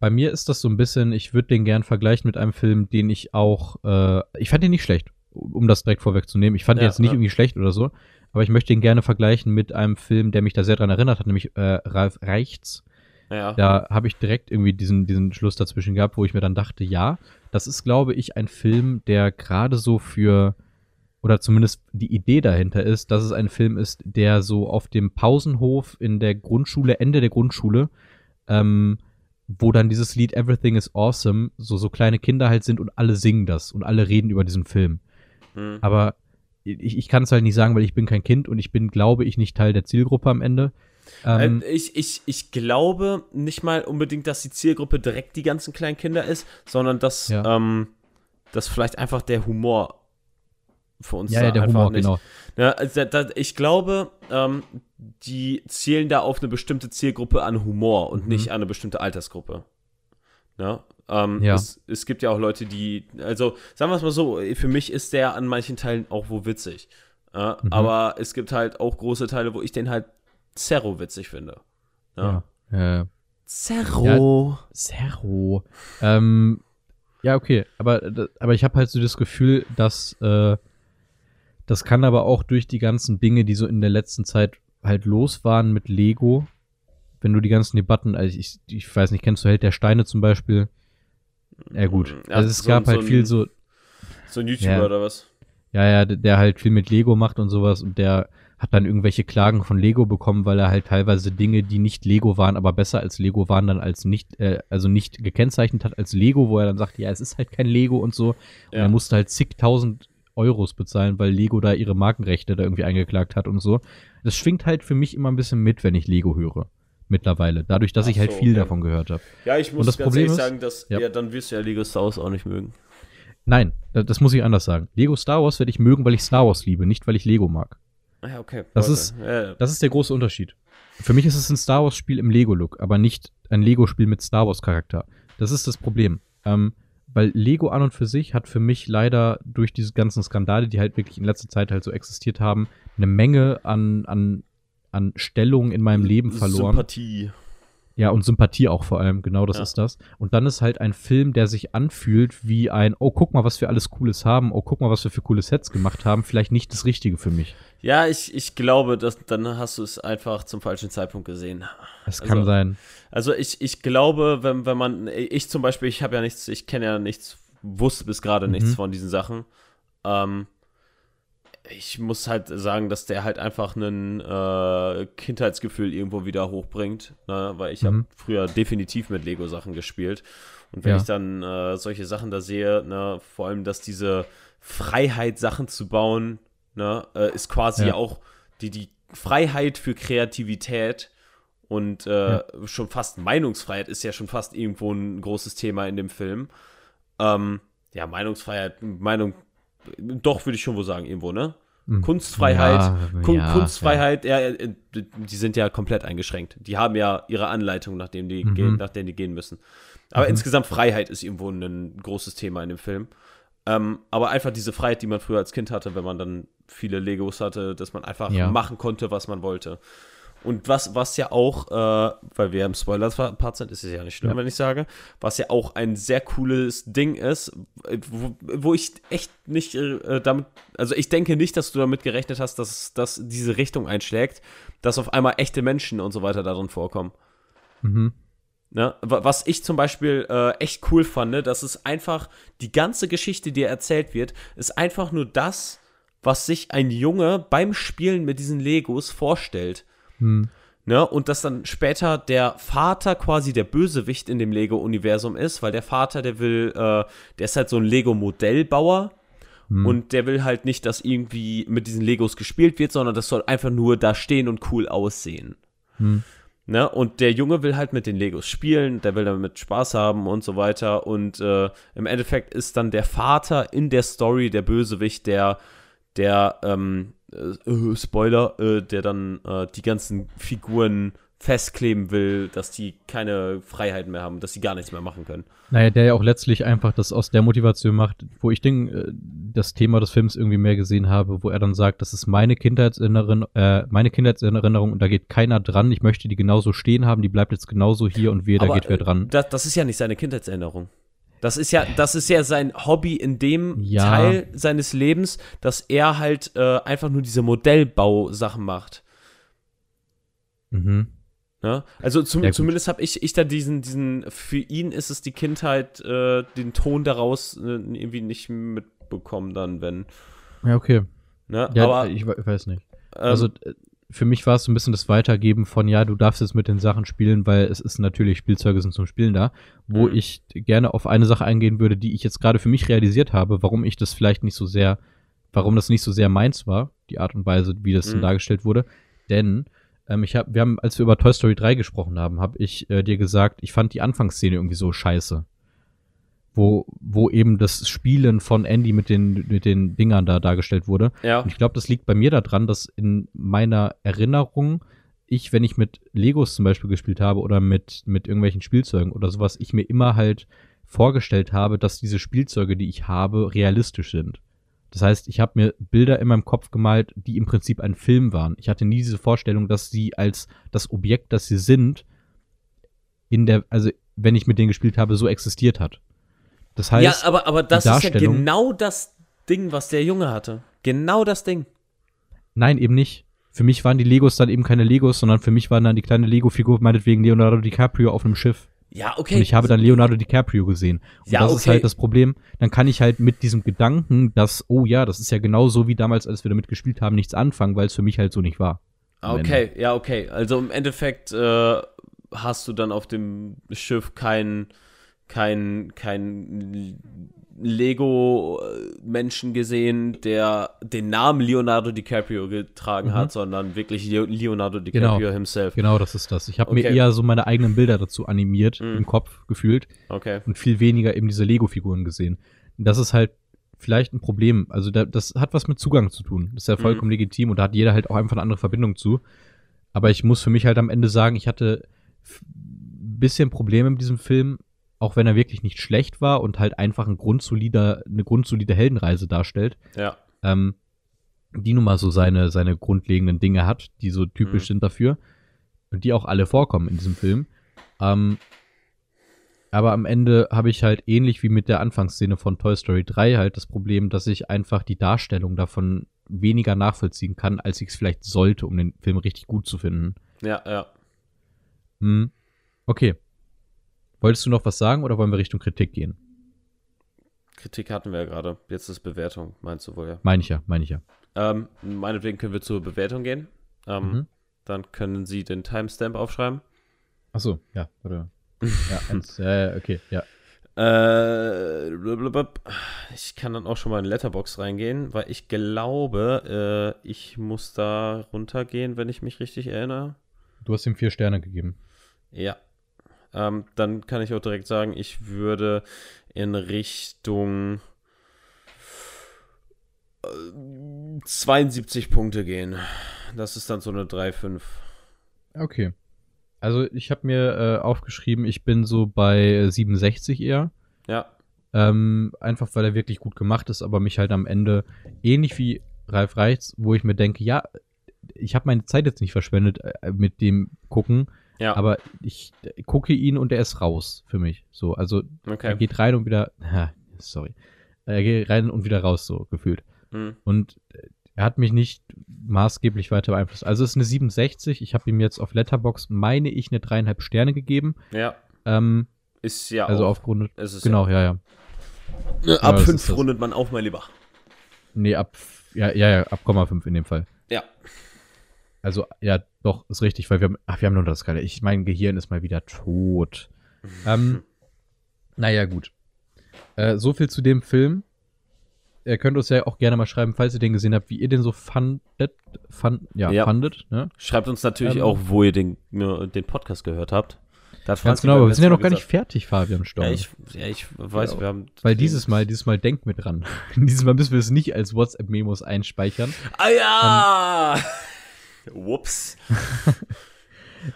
bei mir ist das so ein bisschen, ich würde den gern vergleichen mit einem Film, den ich auch, äh, ich fand den nicht schlecht, um das direkt vorwegzunehmen. Ich fand den
Ja,
jetzt nicht
ja.
irgendwie schlecht oder so, aber ich möchte ihn gerne vergleichen mit einem Film, der mich da sehr dran erinnert hat, nämlich äh, Ralf Reichts.
Ja.
Da habe ich direkt irgendwie diesen, diesen Schluss dazwischen gehabt, wo ich mir dann dachte, ja, das ist, glaube ich, ein Film, der gerade so für, oder zumindest die Idee dahinter ist, dass es ein Film ist, der so auf dem Pausenhof in der Grundschule, Ende der Grundschule, ähm, wo dann dieses Lied Everything is Awesome, so, so kleine Kinder halt sind und alle singen das und alle reden über diesen Film.
Hm.
Aber ich, ich kann es halt nicht sagen, weil ich bin kein Kind und ich bin, glaube ich, nicht Teil der Zielgruppe am Ende. Ähm,
Ähm, ich, ich, ich glaube nicht mal unbedingt, dass die Zielgruppe direkt die ganzen kleinen Kinder ist, sondern dass,
Ja.
ähm, dass vielleicht einfach der Humor für uns
ja, ja, der Humor,
nicht.
genau.
Ja, also da, da, ich glaube, ähm, die zielen da auf eine bestimmte Zielgruppe an Humor und
Mhm.
nicht an eine bestimmte Altersgruppe. Ja, ähm,
Ja.
Es, es gibt ja auch Leute, die, also sagen wir es mal so, für mich ist der an manchen Teilen auch wo witzig. Ja,
Mhm.
Aber es gibt halt auch große Teile, wo ich den halt zerro witzig finde. Ja.
Ja. Äh,
Zerro.
Zero. Ähm, ja, okay. Aber, äh, aber ich habe halt so das Gefühl, dass äh, das kann aber auch durch die ganzen Dinge, die so in der letzten Zeit halt los waren mit Lego, wenn du die ganzen Debatten, also ich, ich weiß nicht, kennst du Held der Steine zum Beispiel? Ja, gut.
Ja,
also es
so-
gab
so
halt
ein-
viel so,
So ein YouTuber
Ja.
oder was?
ja, ja, der- der halt viel mit Lego macht und sowas und der hat dann irgendwelche Klagen von Lego bekommen, weil er halt teilweise Dinge, die nicht Lego waren, aber besser als Lego waren, dann als nicht, äh, also nicht gekennzeichnet hat als Lego, wo er dann sagt, ja, es ist halt kein Lego und so. Und
Ja.
er musste halt zigtausend Euros bezahlen, weil Lego da ihre Markenrechte da irgendwie eingeklagt hat und so. Das schwingt halt für mich immer ein bisschen mit, wenn ich Lego höre. Mittlerweile. Dadurch, dass
Ach
ich halt
so,
viel
okay.
davon gehört habe.
Ja, ich muss
das
ganz
Problem
ehrlich
ist-
sagen, dass, ja.
Ja.
dann wirst du ja Lego Star Wars auch nicht mögen.
Nein, da- das muss ich anders sagen. Lego Star Wars werde ich mögen, weil ich Star Wars liebe, nicht weil ich Lego mag.
Ah Ja, okay.
Das
Warte.
ist-
ja.
Das ist der große Unterschied. Für mich ist es ein Star Wars-Spiel im Lego-Look, aber nicht ein Lego-Spiel mit Star Wars-Charakter. Das ist das Problem. Ähm, weil Lego an und für sich hat für mich leider durch diese ganzen Skandale, die halt wirklich in letzter Zeit halt so existiert haben, eine Menge an, an, an Stellung in meinem Leben verloren.
Sympathie.
Ja, und Sympathie auch vor allem, genau das
Ja.
ist das. Und dann ist halt ein Film, der sich anfühlt wie ein, oh, guck mal, was wir alles Cooles haben, oh, guck mal, was wir für coole Sets gemacht haben, vielleicht nicht das Richtige für mich.
Ja, ich, ich glaube, dass, dann hast du es einfach zum falschen Zeitpunkt gesehen.
Es kann
Also-
sein.
Also ich, ich glaube, wenn, wenn man, ich zum Beispiel, ich habe ja nichts, ich kenne ja nichts, wusste bis gerade
Mhm.
nichts von diesen Sachen. Ähm, ich muss halt sagen, dass der halt einfach ein äh, Kindheitsgefühl irgendwo wieder hochbringt, ne? weil ich habe
Mhm.
früher definitiv mit Lego-Sachen gespielt. Und wenn
Ja.
ich dann äh, solche Sachen da sehe, ne, vor allem, dass diese Freiheit, Sachen zu bauen, ne, äh, ist quasi
Ja.
auch die, die Freiheit für Kreativität und äh, schon fast Meinungsfreiheit ist ja schon fast irgendwo ein großes Thema in dem Film. Ähm, ja, Meinungsfreiheit, Meinung, doch würde ich schon wohl sagen, irgendwo, ne?
Mhm.
Kunstfreiheit,
Ja,
Kun
ja,
Kunstfreiheit, ja. äh, die sind ja komplett eingeschränkt. Die haben ja ihre Anleitung, nachdem die
Mhm.
gehen, nach denen die gehen müssen. Aber
Mhm.
insgesamt Freiheit ist irgendwo ein großes Thema in dem Film. Ähm, aber einfach diese Freiheit, die man früher als Kind hatte, wenn man dann viele Legos hatte, dass man einfach
Ja.
machen konnte, was man wollte. Und was, was ja auch, äh, weil wir im Spoiler-Part sind, ist es ja nicht schlimm,
Ja.
wenn ich sage, was ja auch ein sehr cooles Ding ist, äh, wo, wo ich echt nicht äh, damit, also ich denke nicht, dass du damit gerechnet hast, dass, dass diese Richtung einschlägt, dass auf einmal echte Menschen und so weiter darin vorkommen.
Mhm.
Ne? Wa- Was ich zum Beispiel äh, echt cool fand, dass es einfach die ganze Geschichte, die erzählt wird, ist einfach nur das, was sich ein Junge beim Spielen mit diesen Legos vorstellt.
Hm.
Ne? Und dass dann später der Vater quasi der Bösewicht in dem Lego-Universum ist, weil der Vater, der will, äh, der ist halt so ein Lego-Modellbauer
Hm.
und der will halt nicht, dass irgendwie mit diesen Legos gespielt wird, sondern das soll einfach nur da stehen und cool aussehen.
Hm.
Ne? Und der Junge will halt mit den Legos spielen, der will damit Spaß haben und so weiter. Und äh, im Endeffekt ist dann der Vater in der Story der Bösewicht, der, der, ähm, äh, Spoiler, äh, der dann äh, die ganzen Figuren festkleben will, dass die keine Freiheiten mehr haben, dass sie gar nichts mehr machen können.
Naja, der ja auch letztlich einfach das aus der Motivation macht, wo ich den, äh, das Thema des Films irgendwie mehr gesehen habe, wo er dann sagt, das ist meine Kindheitserinnerung, äh, meine Kindheitserinnerung und da geht keiner dran, ich möchte die genauso stehen haben, die bleibt jetzt genauso hier und wir, da geht wer
äh,
dran.
Das, das ist ja nicht seine Kindheitserinnerung. Das ist ja, das ist ja sein Hobby in dem
Ja.
Teil seines Lebens, dass er halt äh, einfach nur diese Modellbausachen macht.
Mhm.
Ne? Also zum,
Ja,
zumindest habe ich, ich da diesen, diesen, für ihn ist es die Kindheit, äh, den Ton daraus äh, irgendwie nicht mitbekommen dann, wenn.
Ja, okay.
Ne?
Ja,
Aber
ich, ich weiß nicht.
ähm,
Also für mich war es so ein bisschen das Weitergeben von, ja, du darfst jetzt mit den Sachen spielen, weil es ist natürlich, Spielzeuge sind zum Spielen da, wo
Mhm.
ich gerne auf eine Sache eingehen würde, die ich jetzt gerade für mich realisiert habe, warum ich das vielleicht nicht so sehr, warum das nicht so sehr meins war, die Art und Weise, wie das
Mhm.
dann dargestellt wurde. Denn ähm, ich habe, wir haben, als wir über Toy Story 3 gesprochen haben, habe ich äh, dir gesagt, ich fand die Anfangsszene irgendwie so scheiße. Wo, wo eben das Spielen von Andy mit den, mit den Dingern da dargestellt wurde.
ja.
Und ich glaube, das liegt bei mir daran, dass in meiner Erinnerung ich, wenn ich mit Legos zum Beispiel gespielt habe oder mit, mit irgendwelchen Spielzeugen oder sowas, ich mir immer halt vorgestellt habe, dass diese Spielzeuge, die ich habe, realistisch sind. Das heißt, ich habe mir Bilder in meinem Kopf gemalt, die im Prinzip ein Film waren. Ich hatte nie diese Vorstellung, dass sie als das Objekt, das sie sind, in der, also wenn ich mit denen gespielt habe, so existiert hat. Das heißt,
ja, aber, aber das ist ja genau das Ding, was der Junge hatte. Genau das Ding.
Nein, eben nicht. Für mich waren die Legos dann eben keine Legos, sondern für mich waren dann die kleine Lego-Figur, meinetwegen Leonardo DiCaprio auf einem Schiff.
Ja, okay.
Und ich habe dann Leonardo DiCaprio gesehen. Und
Ja,
das ist
okay.
halt das Problem. Dann kann ich halt mit diesem Gedanken, dass, oh ja, das ist ja genau so wie damals, als wir damit gespielt haben, nichts anfangen, weil es für mich halt so nicht war. am
Okay, ja, okay. Also im Endeffekt äh, hast du dann auf dem Schiff kein, kein, kein Lego-Menschen gesehen, der den Namen Leonardo DiCaprio getragen
Mhm.
hat, sondern wirklich Leo- Leonardo DiCaprio
Genau.
himself.
Genau, das ist das. Ich habe mir
Okay.
eher so meine eigenen Bilder dazu animiert,
Mhm.
im Kopf gefühlt.
Okay.
und viel weniger eben diese Lego-Figuren gesehen. Das ist halt vielleicht ein Problem. Also da, das hat was mit Zugang zu tun. Das ist ja
Mhm.
vollkommen legitim und da hat jeder halt auch einfach eine andere Verbindung zu. Aber ich muss für mich halt am Ende sagen, ich hatte ein bisschen Probleme mit diesem Film, auch wenn er wirklich nicht schlecht war und halt einfach ein grundsolider, eine grundsolide Heldenreise darstellt,
Ja.
ähm, die nun mal so seine, seine grundlegenden Dinge hat, die so typisch
Mhm.
sind dafür und die auch alle vorkommen in diesem Film. Ähm, aber am Ende habe ich halt ähnlich wie mit der Anfangsszene von Toy Story 3 halt das Problem, dass ich einfach die Darstellung davon weniger nachvollziehen kann, als ich es vielleicht sollte, um den Film richtig gut zu finden.
Ja, ja.
Hm. Okay. Wolltest du noch was sagen oder wollen wir Richtung Kritik gehen?
Kritik hatten wir ja gerade. Jetzt ist Bewertung, meinst du wohl, ja.
Meine ich ja, meine ich ja.
Ähm, meinetwegen können wir zur Bewertung gehen. Ähm,
Mhm.
Dann können Sie den Timestamp aufschreiben.
Ach so, ja, oder? Ja, (laughs) eins, ja, okay, ja.
Äh, ich kann dann auch schon mal in Letterbox reingehen, weil ich glaube, äh, ich muss da runtergehen, wenn ich mich richtig erinnere.
Du hast ihm vier Sterne gegeben.
Ja. Ähm, dann kann ich auch direkt sagen, ich würde in Richtung äh, 72 Punkte gehen. Das ist dann so eine 3,5.
Okay. Also ich habe mir äh, aufgeschrieben, ich bin so bei äh, 67 eher.
Ja.
Ähm, einfach weil er wirklich gut gemacht ist, aber mich halt am Ende ähnlich wie Ralf Reichts, wo ich mir denke, ja, ich habe meine Zeit jetzt nicht verschwendet äh, mit dem gucken,
Ja.
aber ich gucke ihn und er ist raus für mich. So, also er
okay.
geht rein und wieder, ha, sorry, er geht rein und wieder raus so gefühlt.
Hm.
Und äh, er hat mich nicht maßgeblich weiter beeinflusst. Also es ist eine 67. Ich habe ihm jetzt auf Letterbox, meine ich, eine dreieinhalb Sterne gegeben.
Ja.
Ähm,
Ist ja
also
auch.
aufgrund.
ist
Genau, ja, ja.
Ja.
Ja,
Ab
das
5
ist das.
rundet man auch mal lieber.
Nee, ab, ja, ja, ja, ab Komma 5 in dem Fall.
Ja.
Also, ja, doch, ist richtig, weil wir haben, ach, wir haben nur das gerade. Ich, mein Gehirn ist mal wieder tot. (laughs) ähm, naja, gut. Äh, so viel zu dem Film. ihr könnt uns ja auch gerne mal schreiben, falls ihr den gesehen habt, wie ihr den so fandet. Fand, ja,
Ja.
fandet, ne?
Schreibt uns natürlich
Ähm,
auch, wo ihr den, ne, den Podcast gehört habt. Da hat
Ganz genau, aber wir sind ja noch gar nicht fertig, Fabian Storm.
Ja, ich, ja, ich weiß,
Ja,
wir haben.
Weil dieses Mal, dieses Mal denkt mit dran. (laughs) dieses Mal müssen wir es nicht als WhatsApp-Memos einspeichern.
Ah ja! (laughs) Whoops. (laughs)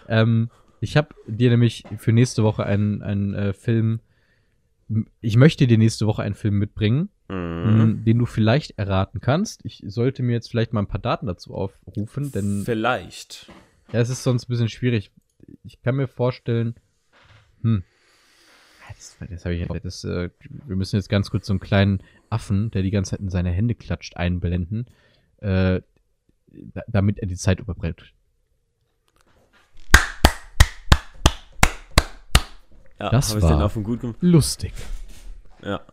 Ähm, ich habe dir nämlich für nächste Woche einen, einen äh, Film. Ich möchte dir nächste Woche einen Film mitbringen,
Mhm.
den du vielleicht erraten kannst. Ich sollte mir jetzt vielleicht mal ein paar Daten dazu aufrufen, denn
Vielleicht.
ja, es ist sonst ein bisschen schwierig. Ich kann mir vorstellen, hm. Das, das hab ich, das, äh, wir müssen jetzt ganz kurz so einen kleinen Affen, der die ganze Zeit in seine Hände klatscht, einblenden, äh, damit er die Zeit überbrät.
Ja,
Das war-. Lustig.
Ja. (laughs)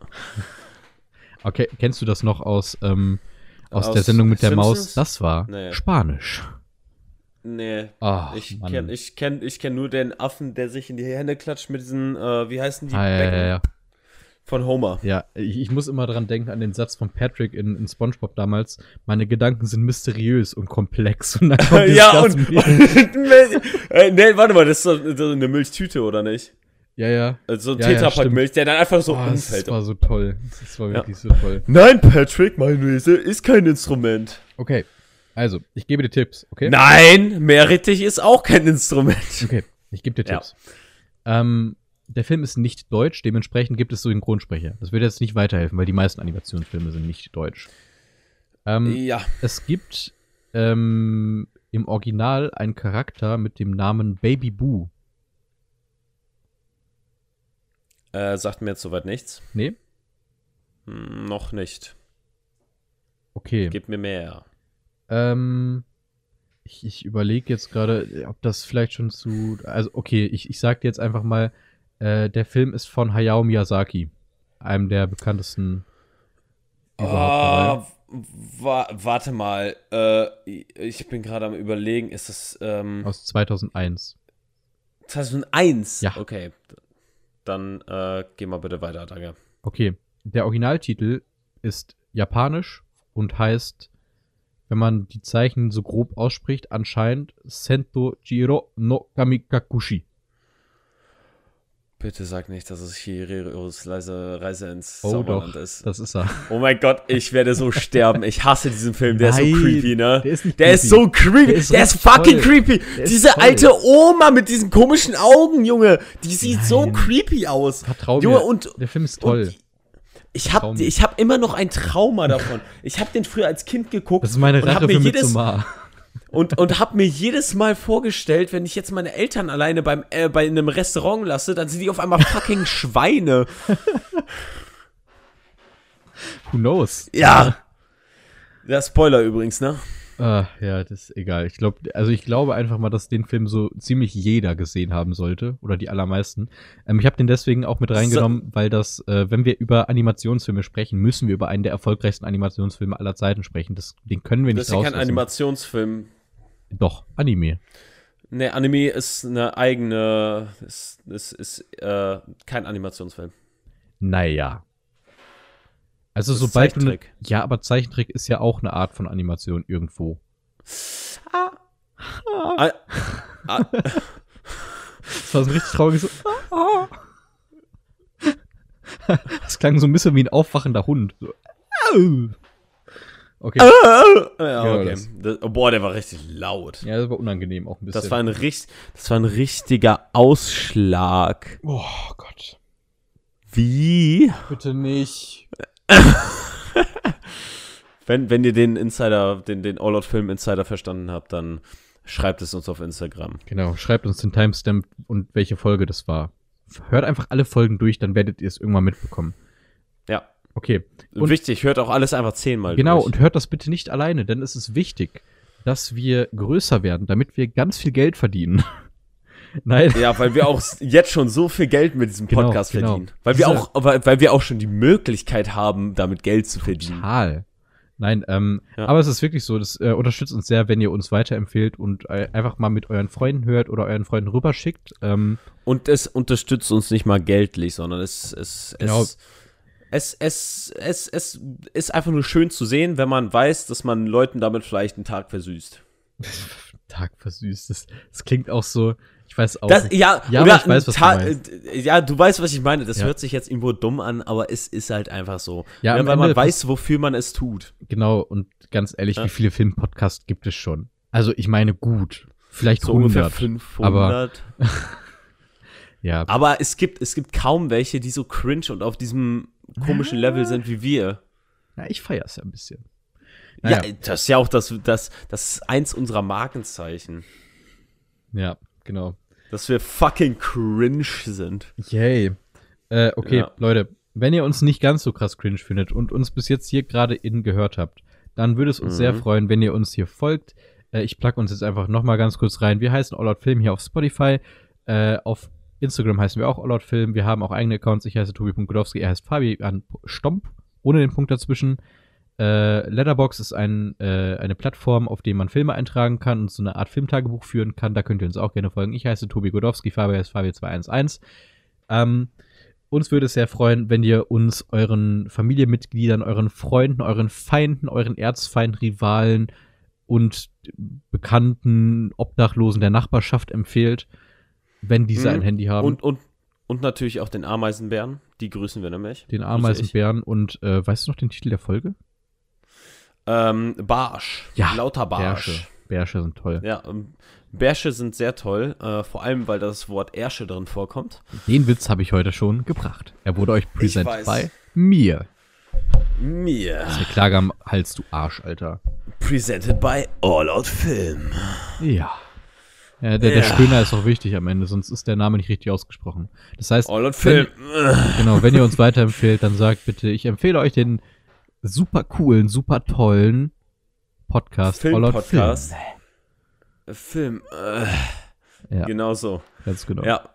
Okay, kennst du das noch aus, ähm, aus,
Aus
der Sendung mit der
Simpsons?
Maus? Das war
Nee.
Spanisch.
Nee.
Ah,
ich kenne ich kenn, ich kenn nur den Affen, der sich in die Hände klatscht mit diesen, äh, wie heißen die?
Ah, ja,
Becken
ja, ja.
Von Homer.
Ja, ich, ich muss immer dran denken an den Satz von Patrick in, in SpongeBob damals. Meine Gedanken sind mysteriös und komplex. Und dann kommt (laughs) dieses
ja, und, und (laughs) äh, nee, warte mal, das ist doch so eine Milchtüte, oder nicht?
ja, ja.
Also so ein
Ja, ja,
Tetrapack
stimmt.
Milch, der dann einfach so
oh, das
umfällt.
war so toll. Das war
Ja.
wirklich so toll.
Nein, Patrick, mein Wesen ist kein Instrument.
Okay, also, ich gebe dir Tipps, okay?
Nein, Meerrettich ist auch kein Instrument.
Okay, ich gebe dir
Ja.
Tipps. Ähm, der Film ist nicht deutsch, dementsprechend gibt es Synchronsprecher. Das wird jetzt nicht weiterhelfen, weil die meisten Animationsfilme sind nicht deutsch. Ähm,
Ja.
Es gibt ähm, im Original einen Charakter mit dem Namen Baby Boo.
Äh, sagt mir jetzt soweit nichts.
Nee?
Hm, noch nicht.
Okay.
Gib mir mehr.
Ähm, ich ich überlege jetzt gerade, ob das vielleicht schon zu. Also, okay, ich, ich sag dir jetzt einfach mal, äh, der Film ist von Hayao Miyazaki, einem der bekanntesten.
Ah, wa warte mal. Äh, ich bin gerade am überlegen, ist das ähm.
Aus 2001.
2001?
Ja.
Okay. Dann äh, geh mal bitte weiter, danke.
Okay, der Originaltitel ist japanisch und heißt, wenn man die Zeichen so grob ausspricht, anscheinend Sento Jiro no Kamikakushi.
Bitte sag nicht, dass es Chiriros leise Reise ins
Oh
Zauberland
doch,
ist.
das ist er.
Oh mein Gott, ich werde so (laughs) sterben. Ich hasse diesen Film. Der ist
Nein,
so creepy, ne?
der ist nicht
Der ist so creepy.
Der ist
Der ist, fucking
toll.
creepy.
Der ist
Diese
toll.
alte Oma mit diesen komischen Augen, Junge. Die sieht so
Nein.
creepy aus.
Vertrau
Junge,
mir,
und
der Film ist toll.
Und ich habe ich hab immer noch ein Trauma davon. Ich habe den früher als Kind geguckt
das ist meine
und hab
Rache
mir
für
jedes
Midsommar.
Und und habe mir jedes Mal vorgestellt, wenn ich jetzt meine Eltern alleine beim äh, bei einem Restaurant lasse, dann sind die auf einmal fucking (laughs) Schweine.
Who knows?
Ja. Der Spoiler übrigens, ne?
Ah, ja, das ist egal. Ich glaube, also ich glaube einfach mal, dass den Film so ziemlich jeder gesehen haben sollte oder die allermeisten. Ähm, ich habe den deswegen auch mit reingenommen, weil das, äh, wenn wir über Animationsfilme sprechen, müssen wir über einen der erfolgreichsten Animationsfilme aller Zeiten sprechen. Das, den können wir
Das
nicht
ist ja kein. Animationsfilm.
Doch, Anime.
Ne, Anime ist eine eigene, ist, ist, ist äh, kein Animationsfilm.
Naja. Also
Das
sobald du ne,
Zeichentrick.
ja, aber Zeichentrick ist ja auch eine Art von Animation irgendwo.
Ah, ah, (laughs)
Das war so ein richtig trauriges. So, (laughs) das klang so ein bisschen wie ein aufwachender Hund. So, Okay.
ja,
Genau
okay.
das.
Das, oh, boah, der war richtig laut.
Ja, das war unangenehm auch ein bisschen.
Das war ein, richt, das war ein richtiger Ausschlag.
Oh Gott.
Wie?
Bitte nicht. (laughs)
Wenn, wenn ihr den Insider, den, den All-Out-Film Insider verstanden habt, dann schreibt es uns auf Instagram.
Genau, schreibt uns den Timestamp und welche Folge das war. Hört einfach alle Folgen durch, dann werdet ihr es irgendwann mitbekommen.
Ja.
Okay. Und
Wichtig, hört auch alles einfach zehnmal
genau,
durch.
und hört das bitte nicht alleine, denn es ist wichtig, dass wir größer werden, damit wir ganz viel Geld verdienen. (laughs) Nein.
Ja, weil wir auch (laughs) jetzt schon so viel Geld mit diesem
Genau,
Podcast
genau.
verdienen. Weil wir auch, weil, weil wir auch schon die Möglichkeit haben, damit Geld zu verdienen.
Total. Nein, ähm,
Ja.
aber es ist wirklich so, das äh, unterstützt uns sehr, wenn ihr uns weiterempfehlt und äh, einfach mal mit euren Freunden hört oder euren Freunden rüberschickt. Ähm,
Und es unterstützt uns nicht mal geldlich, sondern es, es,
Genau.
es, es, es, es, es ist einfach nur schön zu sehen, wenn man weiß, dass man Leuten damit vielleicht einen Tag versüßt. (laughs)
Tag versüßt. Das, das klingt auch so, ich weiß auch.
Das, ja,
Ja,
oder
aber ich weiß, was du
Ta-
meinst.
äh, Ja, du weißt, was ich meine. Das
Ja.
hört sich jetzt irgendwo dumm an, aber es ist halt einfach so.
Ja,
Ja, weil man weiß, wofür man es tut.
genau, und ganz ehrlich,
Ja.
wie viele Filmpodcasts gibt es schon? Also, ich meine, gut. Vielleicht
So ungefähr
100.
500. (laughs)
Ja,
Aber es gibt, es gibt kaum welche, die so cringe und auf diesem komischen Level sind wie wir.
ja ich feiere es ja ein bisschen.
Ja,
Naja.
das ist ja auch das, das, das ist eins unserer Markenzeichen.
Ja, genau.
Dass wir fucking cringe sind.
Yay. Äh, okay,
Ja.
Leute, wenn ihr uns nicht ganz so krass cringe findet und uns bis jetzt hier gerade in gehört habt, dann würde es uns
Mhm.
sehr freuen, wenn ihr uns hier folgt. Äh, ich plug uns jetzt einfach nochmal ganz kurz rein. Wir heißen All Out Film hier auf Spotify. Äh, auf Instagram heißen wir auch All Out Film. Wir haben auch eigene Accounts. Ich heiße Tobi.godowski, er heißt Fabian Stomp, ohne den Punkt dazwischen. Äh, Letterbox ist ein, äh, eine Plattform, auf der man Filme eintragen kann und so eine Art Filmtagebuch führen kann. Da könnt ihr uns auch gerne folgen. Ich heiße Tobi Godowski, Fabian ist Fabian211. Ähm, uns würde es sehr freuen, wenn ihr uns euren Familienmitgliedern, euren Freunden, euren Feinden, euren Erzfeind, Rivalen und Bekannten, Obdachlosen der Nachbarschaft empfehlt, wenn diese
Mhm.
ein Handy haben.
Und, und, und natürlich auch den Ameisenbären. Die grüßen wir nämlich.
den Ameisenbären und äh, weißt du noch den Titel der Folge?
Ähm, Barsch.
Ja,
Lauter Barsch.
Bärsche. Bärsche sind toll.
Ja, ähm, Bärsche sind sehr toll, äh, vor allem, weil das Wort Ärsche drin vorkommt.
Den Witz habe ich heute schon gebracht. Er wurde euch presented
weiß.
bei mir.
Mir.
Der Klage am Hals, du Arsch, Alter.
Presented by All Out Film.
Ja. Ja der, der
Ja.
Stöhner ist auch wichtig am Ende, sonst ist der Name nicht richtig ausgesprochen. Das heißt,
All Out Film.
Genau, wenn ihr uns weiterempfehlt, dann sagt bitte, ich empfehle euch den super coolen, super tollen Podcast All Out
Film-Podcast. Film. Äh,
Ja.
Genau so.
Ganz genau.
Ja.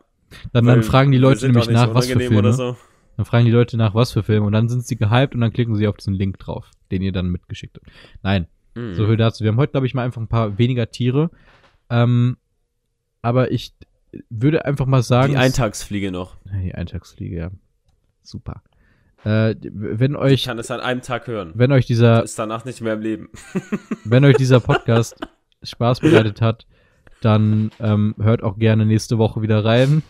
dann, dann fragen die Leute nämlich nach, was für Filme.
Oder so.
Dann fragen die Leute nach, was für Filme und dann sind sie gehypt und dann klicken sie auf diesen Link drauf, den ihr dann mitgeschickt habt. Nein,
Mhm.
so viel dazu. Wir haben heute, glaube ich, mal einfach ein paar weniger Tiere. Ähm, aber ich würde einfach mal sagen.
Die Eintagsfliege noch.
die Eintagsfliege, ja. Super. Äh, wenn
Ich
euch,
kann es an einem Tag hören.
wenn euch dieser
Ist danach nicht mehr im Leben. (laughs)
Wenn euch dieser Podcast Spaß bereitet hat, dann ähm, hört auch gerne nächste Woche wieder rein.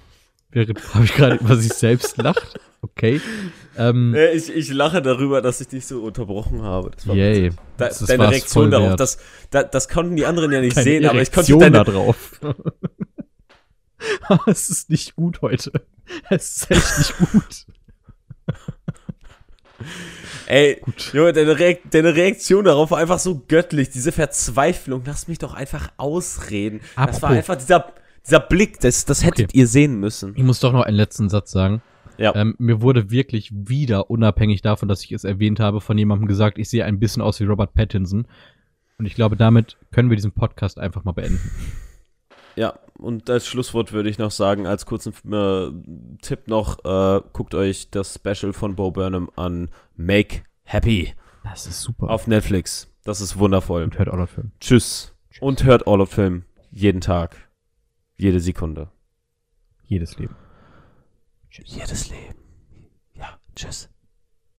Während habe ich gerade über sich selbst lacht. Okay. Ähm,
Äh, Ich, ich lache darüber, dass ich dich so unterbrochen habe. Das war
yay.
Da,
Das- das
deine Reaktion darauf, das, da, das konnten die anderen ja nicht
Keine
sehen, aber ich konnte
Erektion
deine,
drauf. (laughs) es ist nicht gut heute. Es ist echt nicht gut.
Ey,
Gut.
Junge, deine, Reak deine Reaktion darauf war einfach so göttlich. Diese Verzweiflung, lass mich doch einfach ausreden. Das
Apropos.
war einfach dieser, dieser Blick, das, das hättet ihr sehen müssen.
Ich muss doch noch einen letzten Satz sagen.
Ja.
Ähm, mir wurde wirklich wieder, unabhängig davon, dass ich es erwähnt habe, von jemandem gesagt, ich sehe ein bisschen aus wie Robert Pattinson. Und ich glaube, damit können wir diesen Podcast einfach mal beenden.
Ja, und als Schlusswort würde ich noch sagen, als kurzen äh, Tipp noch, äh, guckt euch das Special von Bo Burnham an, Make Happy,
Das ist super.
auf Netflix. Das ist wundervoll.
und hört auch noch Film.
Tschüss. Und hört All of Film. Jeden Tag. Jede Sekunde.
Jedes Leben.
Jedes Leben. Ja, tschüss.